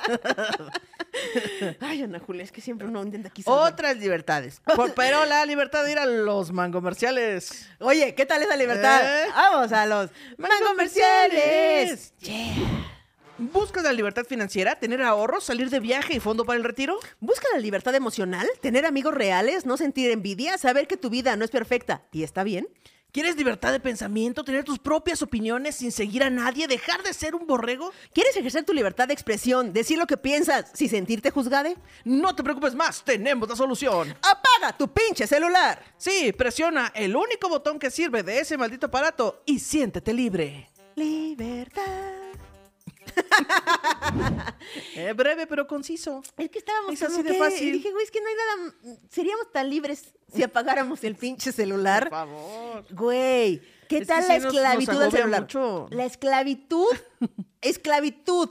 Ay, Ana Julia, es que siempre uno intenta aquí salvar. Otras libertades. Por- pero la libertad de ir a los mangomerciales. Oye, ¿qué tal esa libertad? ¿Eh? Vamos a los mangomerciales. ¿Buscas la libertad financiera? ¿Tener ahorros? ¿Salir de viaje y fondo para el retiro? Busca la libertad emocional, tener amigos reales, no sentir envidia, saber que tu vida no es perfecta y está bien. ¿Quieres libertad de pensamiento? ¿Tener tus propias opiniones sin seguir a nadie? ¿Dejar de ser un borrego? ¿Quieres ejercer tu libertad de expresión, decir lo que piensas sin sentirte juzgade? No te preocupes más, tenemos la solución. Apaga tu pinche celular. Sí, presiona el único botón que sirve de ese maldito aparato y siéntete libre. Libertad. Eh, breve pero conciso. Es que estábamos Es así como de que- fácil. y dije, güey, es que no hay nada. Seríamos tan libres si apagáramos el pinche celular. favor. Güey, ¿qué Es tal la esclavitud del celular? mucho. La esclavitud. esclavitud.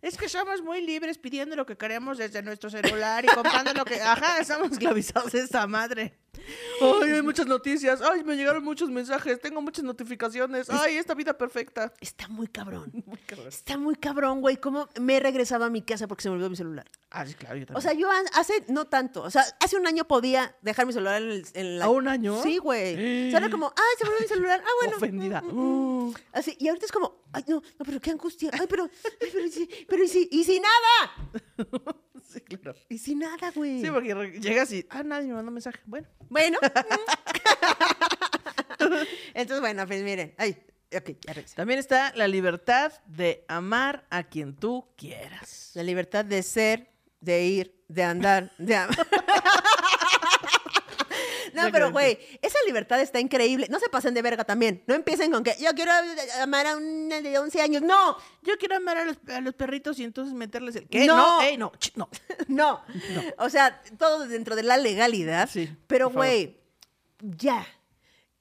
Es que somos muy libres pidiendo lo que queremos desde nuestro celular y comprando lo que... Ajá, estamos esclavizados de esa madre. Ay, hay muchas noticias. Ay, me llegaron muchos mensajes. Tengo muchas notificaciones. Ay, esta vida perfecta. Está muy cabrón. Muy cabrón. Está muy cabrón, güey. ¿Cómo me he regresado a mi casa porque se me olvidó mi celular? Ah, sí, claro, yo O también. sea, yo hace, no tanto, o sea, hace un año podía dejar mi celular en, el- en la... ¿A un año? Sí, güey. O sea, era como, ay, se me olvidó mi celular. Ah, bueno. Ofendida. Mm, mm, mm. Así, y ahorita es como, ay, no, no, pero qué angustia. Ay, pero, ay, pero, y si, pero, y si, y si nada. sí, claro. Y si nada, güey. Sí, porque llegas y... Ah, nadie me mandó mensaje. Bueno. Bueno. Entonces, bueno, pues miren. Ay, ok, ya regresé. También está la libertad de amar a quien tú quieras. La libertad de ser, de ir, de andar, de amar. No, pero güey, esa libertad está increíble. No se pasen de verga también. No empiecen con que yo quiero amar a una de 11 años. No, Yo quiero amar a los, a los perritos y entonces meterles el... ¿Qué? No. No, ey, no, ch, no. no. O sea, todo dentro de la legalidad. Sí, Pero güey, ya.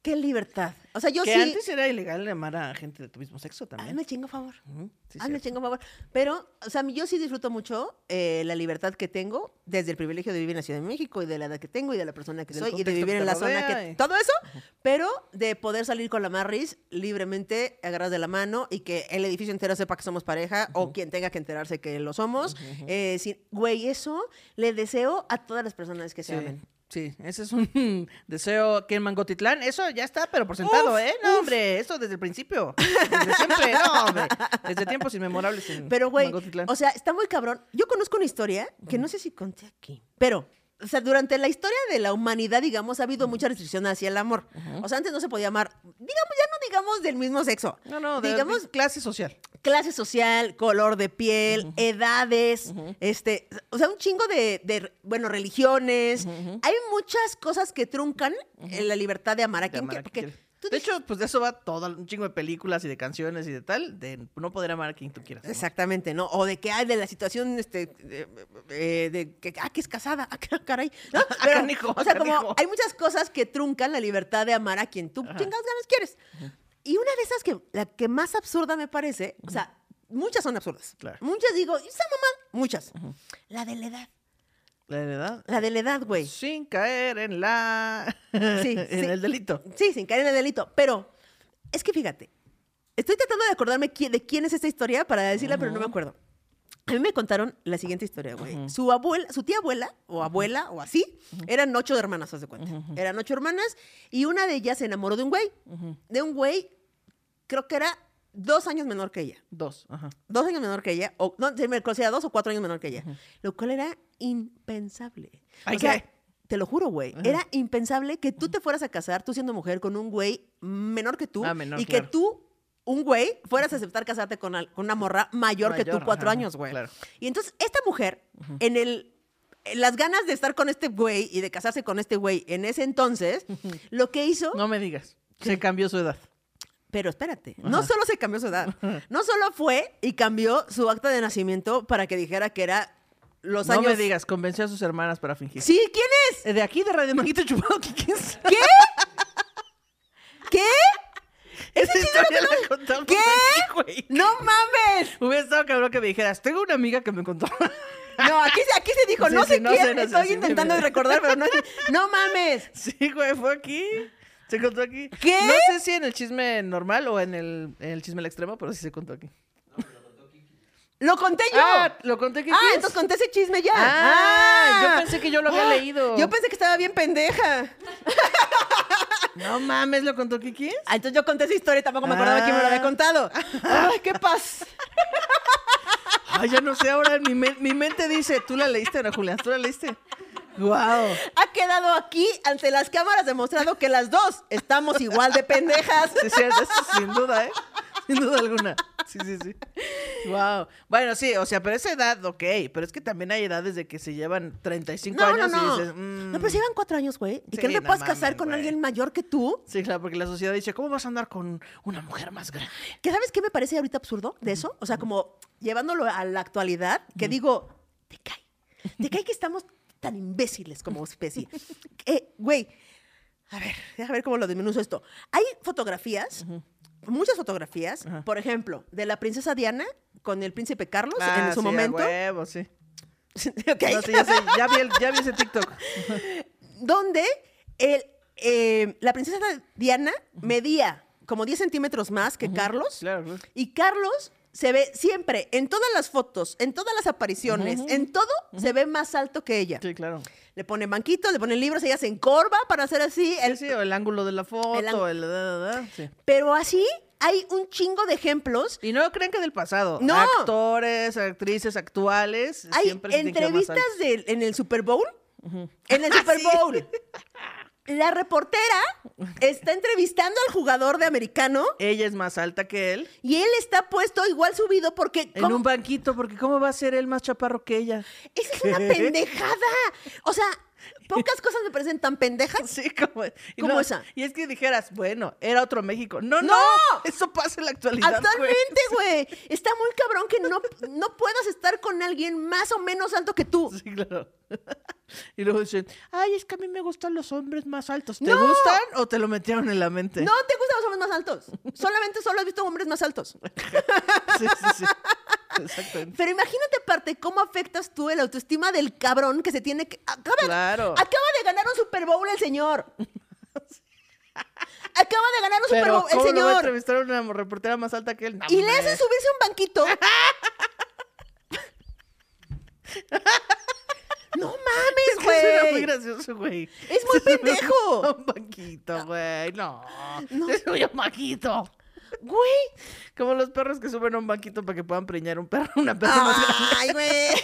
qué libertad. O sea, yo que sí. antes era ilegal amar a gente de tu mismo sexo también. Hazme chingo favor. Ujú, sí, Hazme cierto. chingo favor. Pero, o sea, yo sí disfruto mucho eh, la libertad que tengo desde el privilegio de vivir en la Ciudad de México y de la edad que tengo y de la persona que soy y de vivir en la zona rodea que. Todo eso, pero de poder salir con la Marris libremente, agarras de la mano y que el edificio entero sepa que somos pareja o quien tenga que enterarse que lo somos. Eh, sin- güey, eso le deseo a todas las personas que se amen. Sí, ese es un deseo que en Mangotitlán, eso ya está, pero por sentado, Uf, ¿eh? No, hombre, eso desde el principio. Desde siempre, no, hombre. Desde tiempos inmemorables en Pero, güey, o sea, está muy cabrón. Yo conozco una historia que no sé si conté aquí, pero, o sea, durante la historia de la humanidad, digamos, ha habido mucha restricción hacia el amor. O sea, antes no se podía amar, digamos, ya no digamos del mismo sexo. no, no, de, digamos, de clase social. Clase social, color de piel, edades, este, o sea, un chingo de, de, bueno, religiones. Hay muchas cosas que truncan en la libertad de amar a de quien amar quiera. tú De dices- hecho, pues de eso va todo un chingo de películas y de canciones y de tal, de no poder amar a quien tú quieras. ¿no? Exactamente, ¿no? O de que hay de la situación, este, de, eh, de que, ah, que es casada, ah, ca- caray. ¿no? Ah, canijo, o sea, ah, como canijo. hay muchas cosas que truncan la libertad de amar a quien tú chingas ganas quieres. Y una de esas que, la que más absurda me parece, o sea, muchas son absurdas. Claro. Muchas digo, esa mamá, muchas. La de la edad. La edad. La de la edad, güey. Sin caer en la. Sí, en sí. el delito. Sí, sin caer en el delito. Pero es que fíjate, estoy tratando de acordarme de quién es esta historia para decirla, pero no me acuerdo. A mí me contaron la siguiente historia, güey. Su abuela, su tía abuela, o abuela, o así, eran ocho hermanas, haz de cuenta. Eran ocho hermanas y una de ellas se enamoró de un güey. De un güey, creo que era dos años menor que ella. Dos. Ajá. Dos años menor que ella, o no, se me considera dos o cuatro años menor que ella. Lo cual era impensable. Ay, o sea, ¿qué? te lo juro, güey. Era impensable que tú te fueras a casar, tú siendo mujer, con un güey menor que tú. Ah, menor, y claro. que tú, un güey, fueras a aceptar casarte con, al- con una morra mayor, que tú, cuatro ajá, años, güey. claro. Y entonces, esta mujer, en el. en las ganas de estar con este güey y de casarse con este güey en ese entonces, lo que hizo. No me digas. Se cambió su edad. Pero espérate, no solo se cambió su edad, no solo fue y cambió su acta de nacimiento para que dijera que era los no años. me digas, convenció a sus hermanas para fingir. Sí, ¿quién es? Eh, De aquí, de Radio Manguito Chupado, ¿quién es? ¿Qué? ¿Qué? Esa historia la contamos ¿Qué? aquí, güey. ¡No mames! Hubiera estado cabrón que me dijeras, tengo una amiga que me contó. No, aquí, se- aquí se dijo, Sí, no sí, sé no quién, sé, no sé, estoy sí, intentando recordar, pero no ¡No mames! sí, güey, fue aquí. Se contó aquí. ¿Qué? No sé si en el chisme normal o en el, en el chisme al extremo, pero sí se contó aquí. ¡Lo conté yo! Ah, lo conté aquí. Ah, entonces conté ese chisme ya. Ah, yo pensé que yo lo había Ah, leído. Yo pensé que estaba bien pendeja. No mames, lo contó Kiki. Ah, entonces yo conté esa historia y tampoco me acordaba quién me lo había Ah. contado. ¡Ay, qué paz! Ay, ya no sé, ahora mi, mi mente dice, tú la leíste, Ana Julián, tú la leíste. Wow. Ha quedado aquí ante las cámaras demostrado que las dos estamos igual de pendejas. Sí, sí, eso sin duda, ¿eh? Sin duda alguna. Sí, sí, sí. Wow. Bueno, sí, o sea, pero esa edad, ok, pero es que también hay edades de que se llevan 35 No, no, años no. y dices, mm. No, pero se llevan cuatro años, güey. Y Sí, que no te no puedas mames, casar con güey. alguien mayor que tú. Sí, claro, porque la sociedad dice, ¿cómo vas a andar con una mujer más grande? ¿Que sabes qué me parece ahorita absurdo de eso? O sea, como llevándolo a la actualidad, que digo, te cae. Te cae que estamos tan imbéciles como especie. Eh, Güey, a ver, déjame ver cómo lo disminuyo esto. Hay fotografías, muchas fotografías, por ejemplo, de la princesa Diana con el príncipe Carlos Ah, en su sí, a momento. huevo, sí. Ok. No, sí, ya, sé, ya, vi el- ya vi ese TikTok. donde el, eh, la princesa Diana medía como 10 centímetros más que Carlos. Claro, claro. Y Carlos se ve siempre, en todas las fotos, en todas las apariciones, en todo, se ve más alto que ella. Sí, claro. Le pone banquitos, le pone libros, ella se encorva para hacer así. El, el- sí, o el ángulo de la foto, El el... da, da, da, sí. Pero así hay un chingo de ejemplos. Y no creen que del pasado. No. Actores, actrices actuales. Hay siempre entrevistas de- en el Super Bowl. En el Super Bowl. La reportera está entrevistando al jugador de americano Ella es más alta que él. y él está puesto igual subido porque... En un banquito, porque ¿cómo va a ser él más chaparro que ella? Esa es una pendejada. O sea, Pocas cosas me parecen tan pendejas. Sí, como, y ¿Cómo esa? Y es que dijeras, bueno, era otro México. No, no, ¡No! eso pasa en la actualidad. Actualmente, güey. Está muy cabrón que no, no puedas estar con alguien más o menos alto que tú. Sí, claro. Y luego dicen, ay, es que a mí me gustan los hombres más altos. ¿Te ¡No! gustan o te lo metieron en la mente? No te gustan los hombres más altos. Solamente solo has visto hombres más altos. Sí, sí, sí. Exactamente. Pero imagínate aparte cómo afectas tú el autoestima del cabrón que se tiene que... Acaba, Claro. acaba de ganar un Super Bowl el señor. Acaba de ganar un Super Bowl el ¿cómo lo va a señor. entrevistar a una reportera más alta que él? Y le hacen subirse un banquito. no mames, Es que suena muy güey. gracioso, güey. Es muy pendejo. Un banquito, güey. No. No. Subió a un banquito. Güey. Como los perros que suben a un banquito para que puedan preñar un perro, una perra más grande. Ay, güey.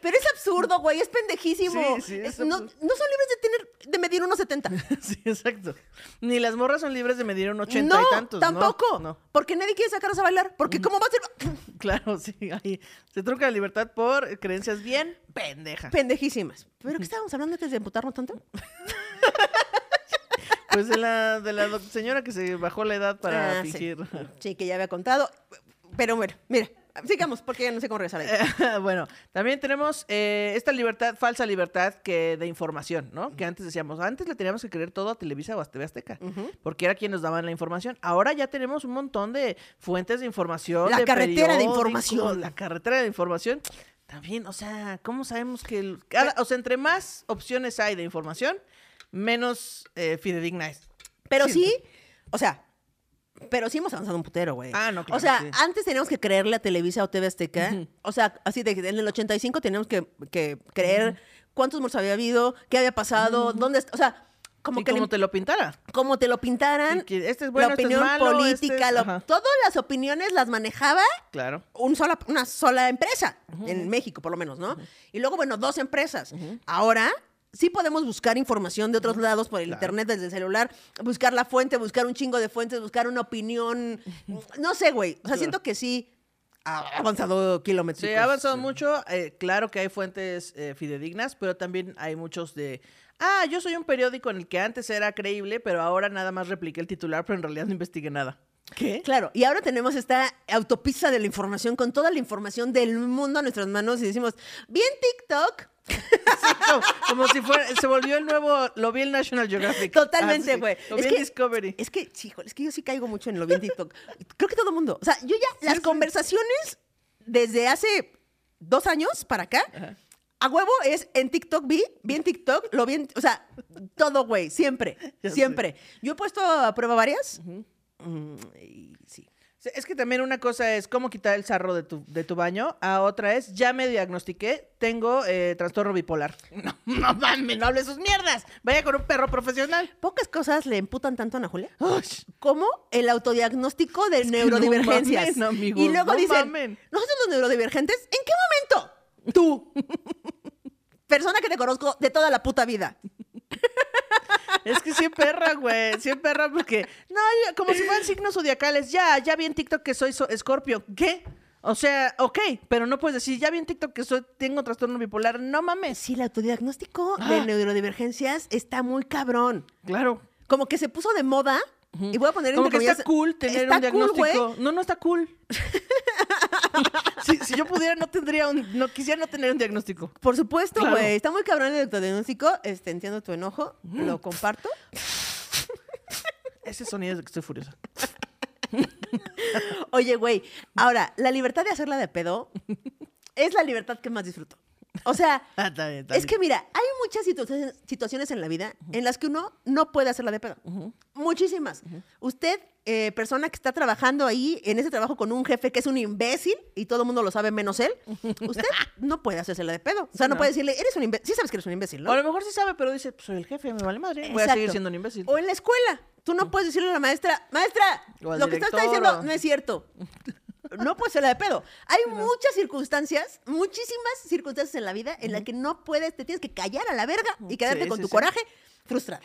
Pero es absurdo, güey, es pendejísimo. Sí, sí, es no, no son libres de tener, de medir 1.70. Sí, exacto. Ni las morras son libres de medir un ochenta no, y tantos. ¿no? tampoco. No. Porque nadie quiere sacarlos a bailar. Porque ¿cómo va a ser? Claro, sí. ahí se truca la libertad por creencias bien pendejas. Pendejísimas. ¿Pero qué estábamos hablando antes de emputarnos tanto? Pues de la, de la doc- señora que se bajó la edad para Ah, fingir. Sí, que ya había contado. Pero bueno, mira, sigamos porque ya no sé cómo regresar ahí. bueno, también tenemos eh, esta libertad, falsa libertad que de información, ¿no? Que antes decíamos, antes le teníamos que creer todo a Televisa o a TV Azteca, porque era quien nos daban la información. Ahora ya tenemos un montón de fuentes de información. La de carretera de información. La carretera de información. También, o sea, ¿cómo sabemos que... el- cada- o sea, entre más opciones hay de información, menos eh, fidedigna es. Pero sí, o sea, pero sí hemos avanzado un putero, güey. Ah, no, claro, O sea, sí. antes teníamos que creerle a Televisa o TV Azteca. O sea, así de en el 85 teníamos que, que creer cuántos muertos había habido, qué había pasado, dónde... est- O sea, como y que le- como te lo pintara. como te lo pintaran. Que este es bueno, la este es opinión malo, política, este es- lo- ajá. todas las opiniones las manejaba Claro. un sola, una sola empresa, en México por lo menos, ¿no? Y luego, bueno, dos empresas. Ahora sí podemos buscar información de otros lados por el Claro. internet, desde el celular, buscar la fuente, buscar un chingo de fuentes, buscar una opinión. No sé, güey. O sea, Claro. siento que sí ha avanzado kilómetros. Sí, ha avanzado mucho. eh, claro que hay fuentes eh, fidedignas, pero también hay muchos de. Ah, yo soy un periódico en el que antes era creíble, pero ahora nada más repliqué el titular, pero en realidad no investigué nada. ¿Qué? Claro, y ahora tenemos esta autopista de la información con toda la información del mundo a nuestras manos y decimos, bien TikTok, Sí, como, como si fuera. Se volvió el nuevo. Lo vi en National Geographic. Totalmente, Ah, sí, güey. Lo Es vi que- en Discovery. Es que, híjole, es que yo sí caigo mucho en lo bien TikTok. Creo que todo el mundo. O sea, yo ya, las sí. conversaciones desde hace dos años para acá, a huevo es en TikTok vi, bien TikTok, lo bien, o sea, todo, güey, siempre, sé. siempre. Yo he puesto a prueba varias. mm, y sí. Es que también una cosa es cómo quitar el sarro de tu, de tu baño, a otra es ya me diagnostiqué, tengo eh, trastorno bipolar. No, no mames, no hables sus mierdas. Vaya con un perro profesional. Pocas cosas le emputan tanto a Ana Julia Uy, como el autodiagnóstico de no neurodivergencias. mamen, amigos, y luego no dicen, mamen. nosotros los neurodivergentes, ¿en qué momento? Tú. Persona que te conozco de toda la puta vida. Es que sí perra, güey. Sí perra porque. No, como si fueran signos zodiacales. Ya, ya vi en TikTok que soy so- Scorpio. ¿Qué? O sea, ok, pero no puedes decir, ya vi en TikTok que soy, tengo trastorno bipolar. No mames. Sí, el autodiagnóstico Ah. de neurodivergencias está muy cabrón. Claro. Como que se puso de moda. Y voy a poner Como entre que está cool tener está un diagnóstico. no, no está cool. si, si yo pudiera, no tendría un. No quisiera no tener un diagnóstico. Por supuesto, Claro. güey. Está muy cabrón el autodiagnóstico. Este, entiendo tu enojo. Lo comparto. Ese sonido es de que estoy furiosa. Oye, güey. Ahora, la libertad de hacerla de pedo es la libertad que más disfruto. O sea, Ah, está bien, está es que mira, hay muchas situaciones, situaciones en la vida en las que uno no puede hacerla de pedo. Muchísimas. Usted, eh, persona que está trabajando ahí en ese trabajo con un jefe que es un imbécil y todo el mundo lo sabe menos él, usted no puede hacérsela de pedo. O sea, no, No. puede decirle, eres un imbécil. Sí sabes que eres un imbécil, ¿no? O a lo mejor sí sabe, pero dice, pues soy el jefe, me vale madre. Voy a seguir siendo un imbécil. O en la escuela. Tú no puedes decirle a la maestra, maestra, lo que usted está diciendo o- no es cierto. No puede ser la de pedo. Hay muchas circunstancias, muchísimas circunstancias en la vida en las que no puedes, te tienes que callar a la verga y quedarte Sí, con sí, tu sí. coraje frustrada.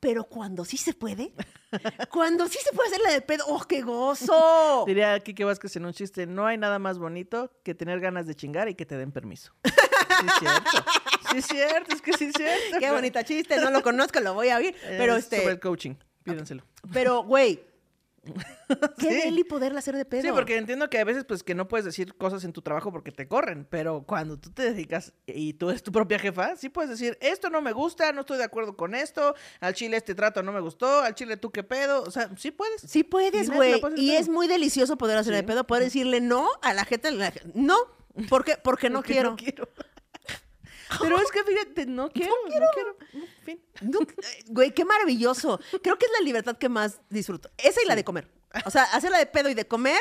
Pero cuando sí se puede, cuando sí se puede hacer la de pedo, ¡oh, qué gozo! Diría Kike Vázquez en un chiste, no hay nada más bonito que tener ganas de chingar y que te den permiso. sí es cierto. Sí es cierto, es que sí es cierto. Qué bonita chiste, no lo conozco, lo voy a oír. Pero Es Sobre el este, coaching, pídenselo. pero güey, qué Sí. deli poderla hacer de pedo. Sí, porque entiendo que a veces pues que no puedes decir cosas en tu trabajo porque te corren, pero cuando tú te dedicas y tú eres tu propia jefa, sí puedes decir, esto no me gusta, no estoy de acuerdo con esto, al chile este trato no me gustó, al chile tú qué pedo, o sea, sí puedes. Sí puedes, güey. Y es muy delicioso poder hacer de pedo, poder decirle no a la gente. la- No, ¿por qué? Porque no Porque quiero. No quiero. Pero es que fíjate, no quiero, no quiero. En fin. No, eh, güey, qué maravilloso. Creo que es la libertad que más disfruto. Esa y la de comer. O sea, hacerla de pedo y de comer.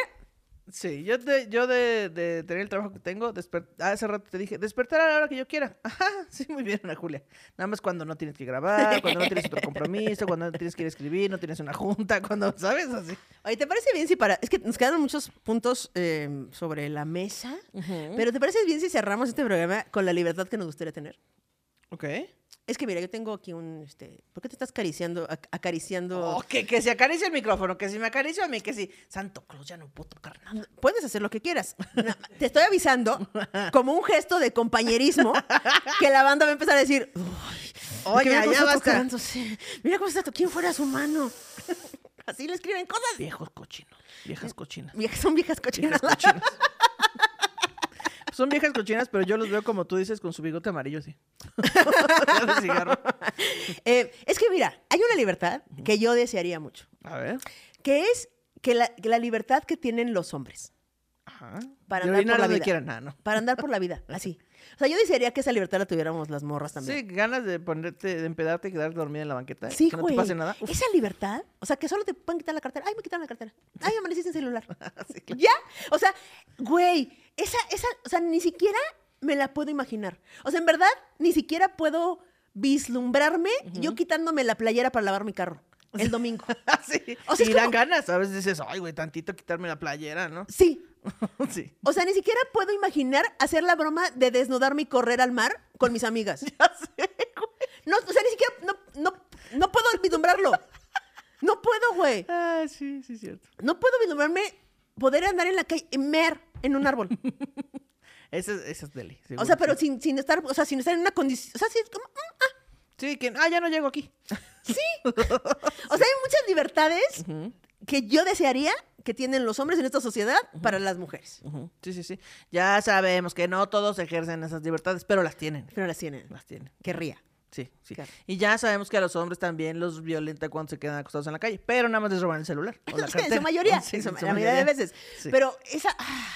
Sí, yo de, yo de, de tener el trabajo que tengo, hace rato te dije, despertar a la hora que yo quiera. Ajá, sí, muy bien, Ana Julia. Nada más cuando no tienes que grabar, cuando no tienes otro compromiso, cuando no tienes que ir a escribir, no tienes una junta, cuando, ¿sabes? Así. Oye, ¿te parece bien si para.? Es que nos quedaron muchos puntos eh, sobre la mesa. Pero ¿te parece bien si cerramos este programa con la libertad que nos gustaría tener? Ok. Es que mira, yo tengo aquí un. Este, ¿Por qué te estás acariciando? ac- acariciando. Oh, que, que se acaricie el micrófono, que si me acaricio a mí, que si Santo Claus ya no puedo tocar nada. Puedes hacer lo que quieras. Na- Te estoy avisando, como un gesto de compañerismo, que la banda va a empezar a decir. "Uy, Oye, mira cómo ya está basta". tocándose, Mira cómo está. to- ¿Quién fuera su mano? Así le escriben cosas. Viejos cochinos, viejas cochinas. Viejas- Son viejas cochinas. Viejas cochinas. Son viejas cochinas, pero yo los veo como tú dices, con su bigote amarillo, cigarro. Eh, es que mira, hay una libertad que yo desearía mucho, A ver. que es que la, que la libertad que tienen los hombres Ajá. Para andar por la vida. quieran, ¿no? para andar por la vida, así. O sea, yo desearía que esa libertad la tuviéramos las morras también. Sí, ganas de ponerte, de empedarte y quedarte dormida en la banqueta. Sí, que no güey. te pase nada. Uf. Esa libertad, o sea, que solo te pueden quitar la cartera. Ay, me quitaron la cartera. Ay, amaneciste en celular. Sí, claro. ¿Ya? O sea, güey, esa, esa, o sea, ni siquiera me la puedo imaginar. O sea, en verdad, ni siquiera puedo vislumbrarme yo quitándome la playera para lavar mi carro el domingo. sí. O sea, y dan como- ganas. A veces dices, ay, güey, tantito quitarme la playera, ¿no? Sí. sí. O sea, ni siquiera puedo imaginar hacer la broma de desnudarme y correr al mar con mis amigas. No, o sea, ni siquiera, no, no, no puedo vislumbrarlo. No puedo, güey. Ah, sí, sí, cierto. No puedo vislumbrarme poder andar en la calle y mer en un árbol. Esa es, esa es deli. O sea, pero sí. sin, sin estar, o sea, sin estar en una condición. O sea, sí, es como, mm, Sí, que, ah, ya no llego aquí. o sea, hay muchas libertades que yo desearía que tienen los hombres en esta sociedad para las mujeres. Sí, sí, sí. Ya sabemos que no todos ejercen esas libertades, pero las tienen. Pero las tienen. Las tienen. Querría. Sí, sí. Claro. Y ya sabemos que a los hombres también los violenta cuando se quedan acostados en la calle, pero nada más les roban el celular. O la en su mayoría, Sí, en su- en su la mayoría de veces. Sí. Pero esa. ah,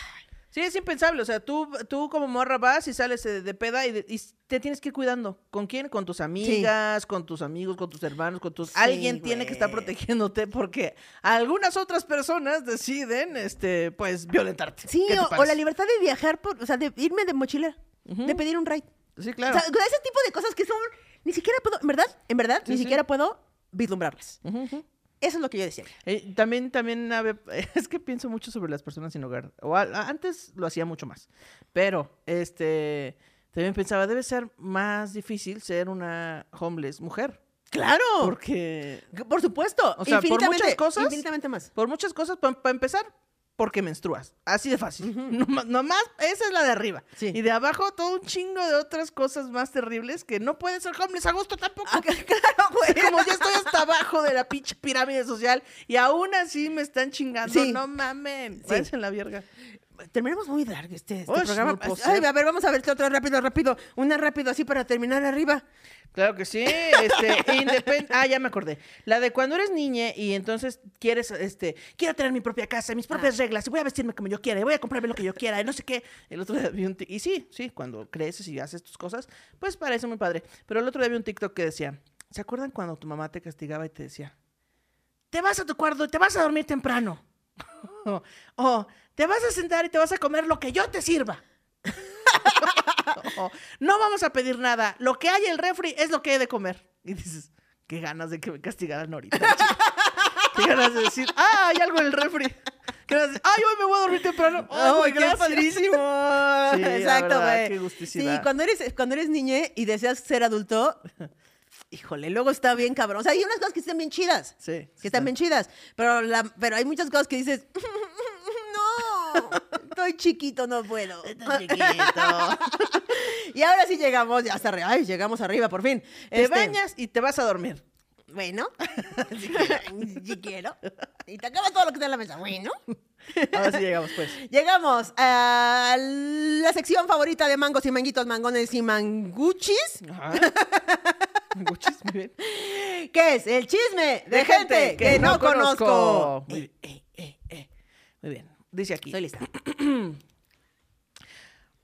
Sí, es impensable. O sea, tú, tú como morra vas y sales eh, de peda y, de- y te tienes que ir cuidando. ¿Con quién? Con tus amigas, con tus amigos, con tus hermanos, con tus... Sí, Alguien tiene que estar protegiéndote porque algunas otras personas deciden, este, pues, violentarte. sí, ¿Qué te o, o la libertad de viajar, por, o sea, de irme de mochilera, de pedir un ride. Sí, claro. O sea, ese tipo de cosas que son. Ni siquiera puedo. En verdad, en verdad, Sí, ni siquiera puedo vislumbrarlas. Ujú. Eso es lo que yo decía. Eh, también, también, es que pienso mucho sobre las personas sin hogar. O a- antes lo hacía mucho más. Pero, este, también pensaba, debe ser más difícil ser una homeless mujer. ¡Claro! Porque, Por supuesto. O sea, por infinitamente, muchas cosas- Infinitamente más. por muchas cosas, para empezar, porque menstruas. Así de fácil. Nomás, nomás, esa es la de arriba. Sí. Y de abajo, todo un chingo de otras cosas más terribles que no puede ser homeless a gusto tampoco. Ah, claro, güey. Como ya estoy hasta abajo de la pinche pirámide social y aún así me están chingando. Sí. No mamen. Sí. En la verga. Terminamos muy largo este, este programa. no Ay, a ver, vamos a ver este otro rápido, rápido. Una rápido así para terminar arriba. Claro que sí. Este, independ- ah, ya me acordé. La de cuando eres niña y entonces quieres, este, quiero tener mi propia casa, mis propias reglas, y voy a vestirme como yo quiera, y voy a comprarme lo que yo quiera, y no sé qué. El otro día vi un Y sí, sí, cuando creces y haces tus cosas, pues parece muy padre. Pero el otro día vi un TikTok que decía, ¿se acuerdan cuando tu mamá te castigaba y te decía, te vas a tu cuarto y te vas a dormir temprano? O, o, te vas a sentar y te vas a comer lo que yo te sirva. O, no vamos a pedir nada. Lo que hay en el refri es lo que he de comer. Y dices, qué ganas de que me castigaran ahorita. qué ganas de decir, ah, hay algo en el refri. Qué ganas de, ay, hoy me voy a dormir temprano. Ay, ¡Oh, qué gracias". padrísimo! Sí, Exacto, güey. qué gusticidad. Sí, cuando eres, cuando eres niña y deseas ser adulto, híjole, luego está bien cabrón. O sea, hay unas cosas que están bien chidas. Sí, sí Que están bien chidas. Pero, la, pero hay muchas cosas que dices, no, Estoy chiquito, no puedo. Estás chiquito. y ahora sí llegamos, ya hasta arriba. Ay, llegamos arriba, por fin. Te Este, bañas y te vas a dormir. Bueno, si quiero. Y te acabas todo lo que está en la mesa. Bueno. Ahora sí llegamos, pues. Llegamos a la sección favorita de mangos y manguitos, mangones y manguchis, Ajá. Que es el chisme de, gente, que, no conozco. Muy bien. Eh, eh, eh. Muy bien. Dice aquí. Estoy lista.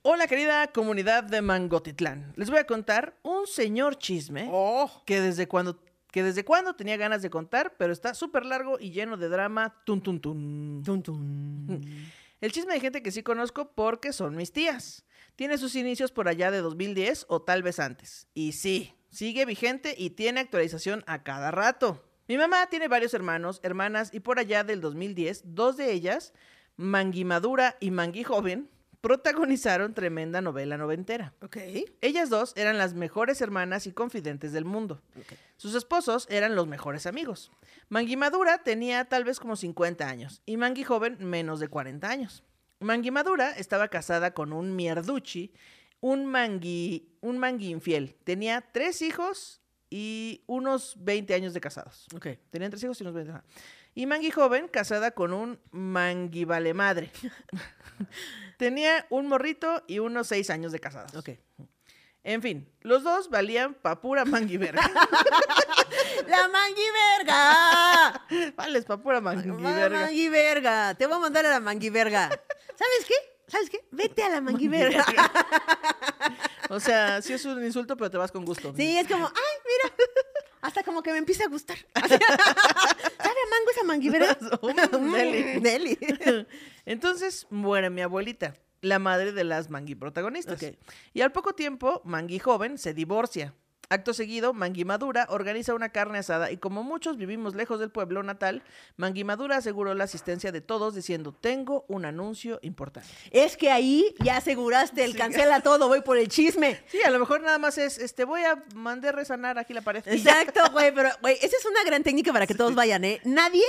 Hola, querida comunidad de Mangotitlán. Les voy a contar un señor chisme Oh. que desde cuando que desde cuando tenía ganas de contar, pero está súper largo y lleno de drama. Tun, tun, tun. Tun, tun. El chisme de gente que sí conozco porque son mis tías. Tiene sus inicios por allá de 2010 o tal vez antes. Y sí, sigue vigente y tiene actualización a cada rato. Mi mamá tiene varios hermanos, hermanas y por allá del 2010, dos de ellas, Mangui Madura y Mangui Joven, protagonizaron tremenda novela noventera. Ok. Ellas dos eran las mejores hermanas y confidentes del mundo. Sus esposos eran los mejores amigos. Mangui Madura tenía tal vez como 50 años y Mangui Joven menos de 40 años. Mangui Madura estaba casada con un mierduchi, un mangui, un mangui infiel. Tenía tres hijos y unos 20 años de casados. Ok. Tenían tres hijos y unos 20. ajá. Y Mangui joven, casada con un Mangui vale madre. Tenía un morrito y unos seis años de casados. Ok. En fin, los dos valían pa' pura mangui verga. ¡La mangui verga! Vales pa' pura mangui Ma- verga. Mangui verga. Te voy a mandar a la mangui verga. ¿Sabes qué? ¿Sabes qué? Vete a la mangui verga. O sea, sí es un insulto, pero te vas con gusto. Sí, es como, ay, mira. Hasta como que me empieza a gustar. ¿Sabe a mango esa mangui verga? Mm, deli. Deli. Entonces muere mi abuelita, la madre de las Mangui protagonistas. Y al poco tiempo, Mangui joven se divorcia. Acto seguido, Mangui Madura organiza una carne asada y como muchos vivimos lejos del pueblo natal, Mangui Madura aseguró la asistencia de todos diciendo, tengo un anuncio importante. Es que ahí ya aseguraste el cancela todo, voy por el chisme. Sí, a lo mejor nada más es, este, voy a mandar resanar aquí la pared. Exacto, güey, pero, güey, esa es una gran técnica para que todos vayan, ¿eh? Nadie,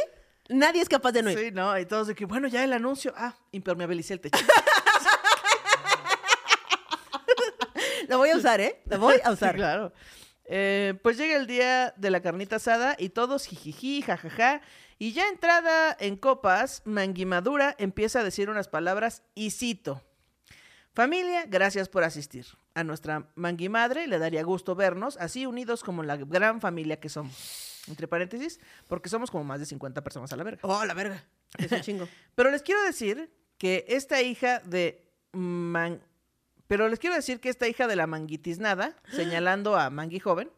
nadie es capaz de no ir. Sí, no, y todos de que, bueno, ya el anuncio, ah, impermeabilicé el techo. Lo voy a usar, ¿eh? Lo voy a Sí, usar. claro. Eh, pues llega el día de la carnita asada y todos jijiji, jajaja. Y ya entrada en copas, Mangui Madura empieza a decir unas palabras y cito. Familia, gracias por asistir. A nuestra Mangui Madre le daría gusto vernos así unidos como la gran familia que somos. Entre paréntesis, porque somos como más de 50 personas a la verga. Oh, la verga. Es un chingo. Pero les quiero decir que esta hija de Man... Pero les quiero decir que esta hija de la manguitiznada, señalando a Mangui joven,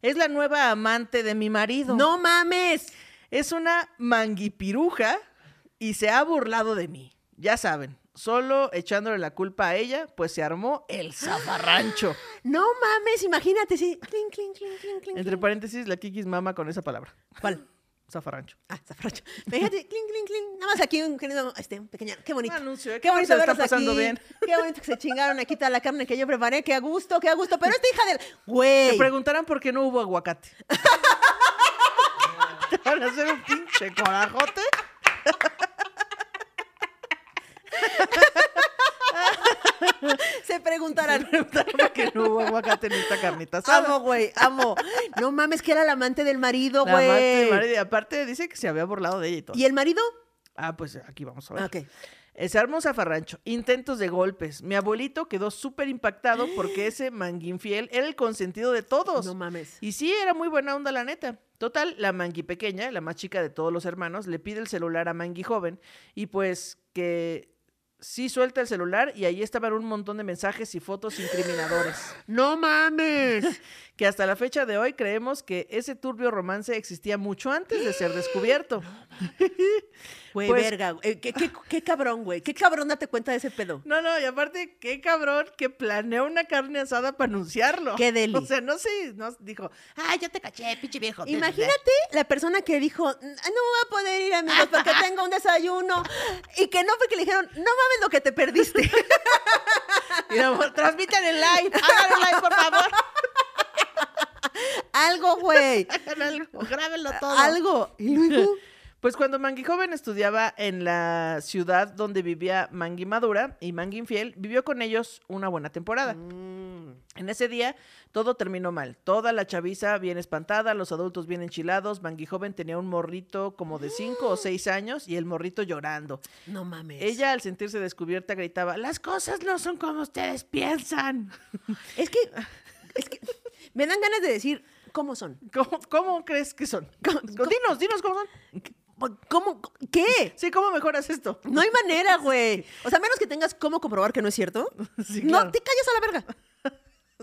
es la nueva amante de mi marido. ¡No mames! Es una manguipiruja y se ha burlado de mí. Ya saben, solo echándole la culpa a ella, pues se armó el zafarrancho. No mames, imagínate, sí. Clink, clink, clink. Entre paréntesis, la Kikis mama con esa palabra. ¿Cuál? Zafarrancho. Ah, zafracho. Fíjate, clink, clink, clink. Nada más aquí un querido, este, un pequeño. Qué bonito. Un anuncio, ¿eh? Qué ¿Cómo bonito se la está verlos pasando aquí. bien? Qué bonito que se chingaron aquí toda la carne que yo preparé. Qué a gusto, qué a gusto. Pero esta hija del. Güey. preguntarán por qué no hubo aguacate. Te van a hacer un pinche corajote. Se preguntarán. Preguntaron por qué no hubo aguacate en esta carnita asada. Amo, güey, amo. No mames, que era el amante del marido, La amante del güey. marido, y aparte dice que se había burlado de ella y todo. ¿Y el marido? Ah, pues aquí vamos a ver. Ah, ok. Se armó un zafarrancho, intentos de golpes. Mi abuelito quedó súper impactado porque ese manguinfiel era el consentido de todos. No mames. Y sí, era muy buena onda, la neta. Total, la Mangui pequeña, la más chica de todos los hermanos, le pide el celular a Mangui joven y pues que sí suelta el celular y ahí estaban un montón de mensajes y fotos incriminadores. No mames. Que hasta la fecha de hoy creemos que ese turbio romance existía mucho antes de ser descubierto. Güey, Pues- verga. güey. Eh, ¿Qué, qué, qué cabrón, güey. Qué cabrón date cuenta de ese pedo. No, no, y aparte, qué cabrón que planeó una carne asada para anunciarlo. Qué deli. O sea, no sé, no dijo, ah, yo te caché, pinche viejo. Imagínate la persona que dijo, "Mm, no voy a poder ir, amigos, porque tengo un desayuno. Y que no, porque le dijeron, no mames lo que te perdiste. Mira, amor, transmitan el live, hagan el live, por favor. Algo, güey. Algo, grábenlo todo. Algo. Y luego, Pues cuando Mangui joven estudiaba en la ciudad donde vivía Mangui Madura y Mangui Infiel, vivió con ellos una buena temporada. Mm. En ese día todo terminó mal. Toda la chaviza bien espantada, los adultos bien enchilados. Mangui joven tenía un morrito como de 5 o 6 años y el morrito llorando. No mames. Ella al sentirse descubierta gritaba, las cosas no son como ustedes piensan. Es que, es que me dan ganas de decir cómo son. ¿Cómo, cómo crees que son? Dinos, dinos cómo son. ¿Cómo? ¿Qué? Sí, ¿cómo mejoras esto? No hay manera, güey. O sea, menos que tengas cómo comprobar que no es cierto. Sí, No, te callas a la verga.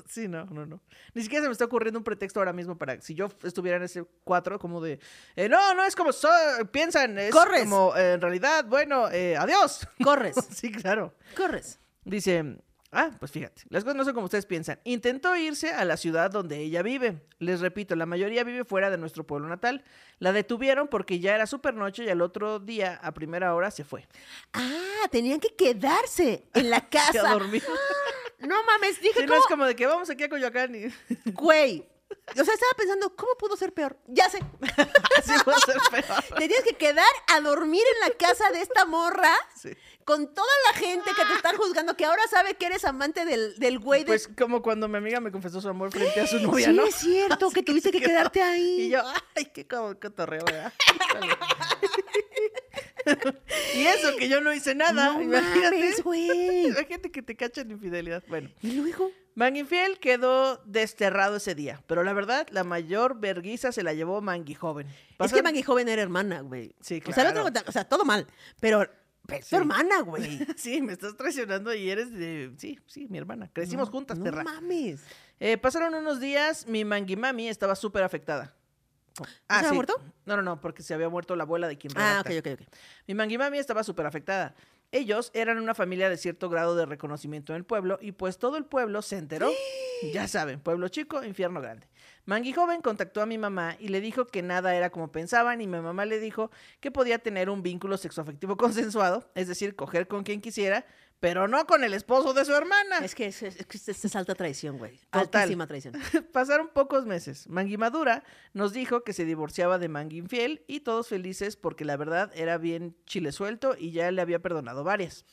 Sí, no, no, no. Ni siquiera se me está ocurriendo un pretexto ahora mismo para si yo estuviera en ese cuatro, como de, eh, no, no es como so- piensan, es Corres. como eh, en realidad, bueno, eh, adiós. Corres, sí, claro. corres. Dice, ah, pues fíjate, las cosas no son como ustedes piensan. Intentó irse a la ciudad donde ella vive. Les repito, la mayoría vive fuera de nuestro pueblo natal. La detuvieron porque ya era súper noche y al otro día, a primera hora, se fue. Ah, tenían que quedarse en la Que a casa. dormir. No mames, dije, Sí, no ¿cómo? es como de que vamos aquí a Coyoacán y Güey. O sea, estaba pensando, ¿cómo pudo ser peor? Ya sé. así a ser peor. Te tienes que quedar a dormir en la casa de esta morra Sí. con toda la gente que te está juzgando, que ahora sabe que eres amante del, del güey de... Pues como cuando mi amiga me confesó su amor frente a su novia, sí, ¿no? es cierto, que tuviste que quedó. quedarte ahí. Y yo, ay, qué cotorreo, ¿verdad? y eso que yo no hice nada. No imagínate. mames. Imagínate que te cachan infidelidad. Bueno, Y luego... Mangi Infiel quedó desterrado ese día, pero la verdad, la mayor verguiza se la llevó Mangi joven. Es que Maggie Joven era hermana, güey. Sí, O sea, claro. otro, o sea, todo mal. Pero, es tu hermana, güey. Sí, me estás traicionando y eres de... Sí, sí, mi hermana. Crecimos No, juntas, no perra. mames. Eh, pasaron unos días, mi Mangi Mami estaba súper afectada. Se había muerto? No, no, no, porque se había muerto la abuela de quien Ah, redacta. ok, ok, ok. Mi Mangi Mami estaba súper afectada. Ellos eran una familia de cierto grado de reconocimiento en el pueblo y pues todo el pueblo se enteró. Ya saben, pueblo chico, infierno grande. Mangi joven contactó a mi mamá y le dijo que nada era como pensaban y mi mamá le dijo que podía tener un vínculo sexoafectivo consensuado, es decir, coger con quien quisiera, pero no con el esposo de su hermana. Es que es, es, que es- es alta traición, güey. Altísima traición. Pasaron pocos meses. Mangui Madura nos dijo que se divorciaba de Mangui Infiel y todos felices porque la verdad era bien chile suelto y ya le había perdonado varias.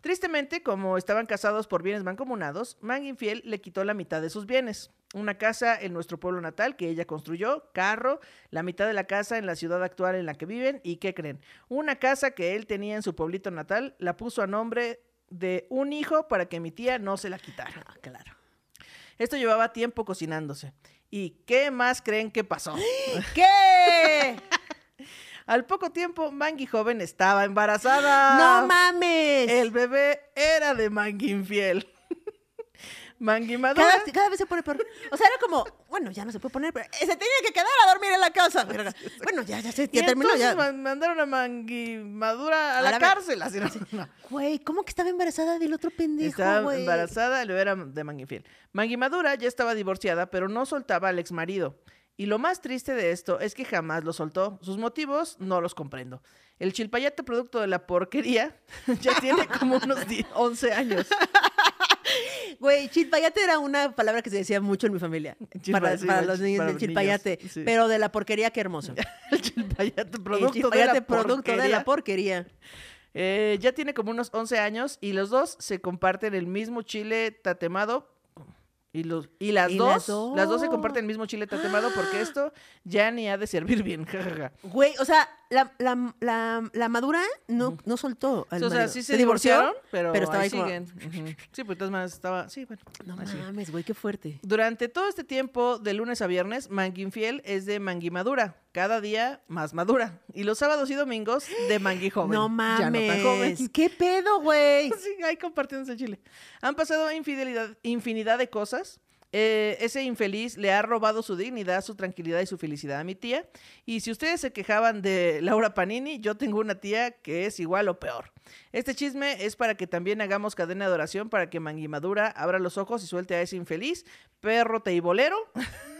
Tristemente, como estaban casados por bienes mancomunados, Mangui Infiel le quitó la mitad de sus bienes. Una casa en nuestro pueblo natal que ella construyó, carro, la mitad de la casa en la ciudad actual en la que viven y ¿qué creen? Una casa que él tenía en su pueblito natal la puso a nombre de un hijo para que mi tía no se la quitara. Ah, claro. Esto llevaba tiempo cocinándose. ¿Y qué más creen que pasó? ¿Qué? Al poco tiempo, Mangi joven estaba embarazada. ¡No mames! El bebé era de Mangi infiel. Mangi madura. cada, cada vez se pone peor. O sea, era como, bueno, ya no se puede poner, pero se tenía que quedar a dormir en la casa. Bueno, ya, ya, se, Y ya terminó. entonces Ya. man- mandaron a Mangi madura a, A la, cárcel. Así no, no. Güey, ¿cómo que estaba embarazada del otro pendejo, Estaba güey? embarazada, lo era de Mangi infiel. Mangi madura ya estaba divorciada, pero no soltaba al exmarido. Y lo más triste de esto es que jamás lo soltó. Sus motivos no los comprendo. El chilpayate producto de la porquería ya tiene como unos 10 11 años. Güey, chilpayate era una palabra que se decía mucho en mi familia. Para, sí, para el los niños para chilpayate. niños, sí. Pero de la porquería, qué hermoso. El chilpayate El producto de chilpayate la producto de la porquería. porquería. Eh, ya tiene como unos 11 años y los dos se comparten el mismo chile tatemado. Y, los, y, las, Y dos, las las dos se comparten el mismo chile tatemado porque esto ya ni ha de servir bien. jajaja. Güey, o sea, la, la, la, la madura no, no soltó al o sea, marido. sí se, divorciaron, pero, estaba ahí ahí como- siguen. Sí, pues entonces más estaba... Sí, bueno. No mames, güey, qué fuerte. Durante todo este tiempo, de lunes a viernes, Mangui Infiel es de Mangui Madura. Cada día más madura. Y los sábados y domingos de Mangui Joven. No Ya no tan joven. mames. ¿Qué pedo, güey? Sí, ahí compartiéndose Chile. Han pasado infidelidad, infinidad de cosas. Eh, ese infeliz le ha robado su dignidad, su tranquilidad y su felicidad a mi tía. Y si ustedes se quejaban de Laura Panini, yo tengo una tía que es igual o peor. Este chisme es para que también hagamos cadena de oración para que Mangui Madura abra los ojos y suelte a ese infeliz, perro teibolero.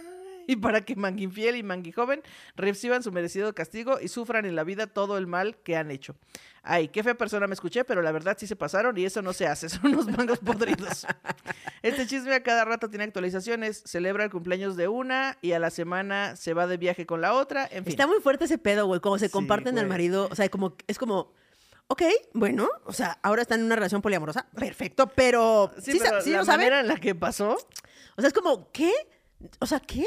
y para que Manguinfiel y Manguijoven reciban su merecido castigo y sufran en la vida todo el mal que han hecho. Ay, qué fea persona me escuché, pero la verdad sí se pasaron y eso no se hace, son unos mangos podridos. Este chisme a cada rato tiene actualizaciones, celebra el cumpleaños de una y a la semana se va de viaje con la otra, en fin. Está muy fuerte ese pedo, güey. Como se Sí, comparten al güey. marido. O sea, como, es como, ok, bueno, o sea, ahora están en una relación poliamorosa. Perfecto, pero. Sí, Sí, pero sí la lo saben. en la que pasó, O sea, es como, ¿qué? O sea, ¿qué?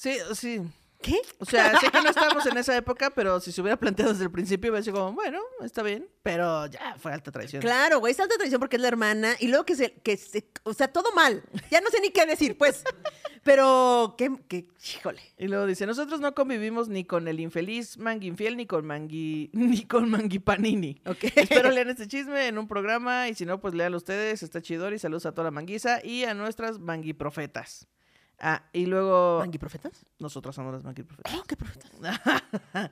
Sí, sí. ¿Qué? O sea, sé que no estábamos en esa época, pero si se hubiera planteado desde el principio, hubiera sido como, bueno, está bien, pero ya fue alta traición. Claro, güey, es alta traición porque es la hermana y luego que se, que se, o sea, todo mal. Ya no sé ni qué decir, pues. Pero, qué, qué, híjole. Y luego dice, nosotros no convivimos ni con el infeliz Manguinfiel ni con Mangui, ni con Manguipanini. Ok. Espero lean este chisme en un programa y si no, pues léanlo ustedes, está chidor y saludos a toda la manguiza y a nuestras manguiprofetas. Ah, y luego ¿Mangui profetas? nosotros somos las manguiprofetas. Oh, qué profetas.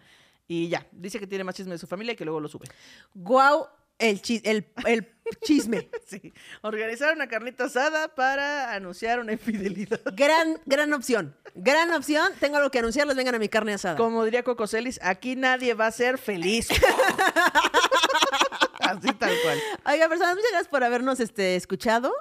y ya, dice que tiene más chisme de su familia y que luego lo sube. Guau, el, chi- el, el chisme. Sí, organizaron una carnita asada para anunciar una infidelidad. Gran, gran opción. Gran opción. Tengo algo que anunciarles. Vengan a mi carne asada. Como diría Coco Celis, aquí nadie va a ser feliz. Así tal cual. Oiga, personas, muchas gracias por habernos este, escuchado.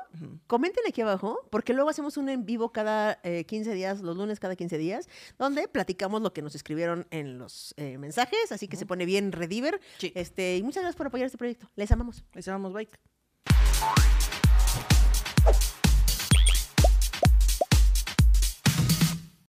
Comenten aquí abajo, porque luego hacemos un en vivo cada eh, 15 días, los lunes cada 15 días, donde platicamos lo que nos escribieron en los eh, mensajes, así que se pone bien rediver. Sí. Este, y muchas gracias por apoyar este proyecto. Les amamos. Les llamamos bike.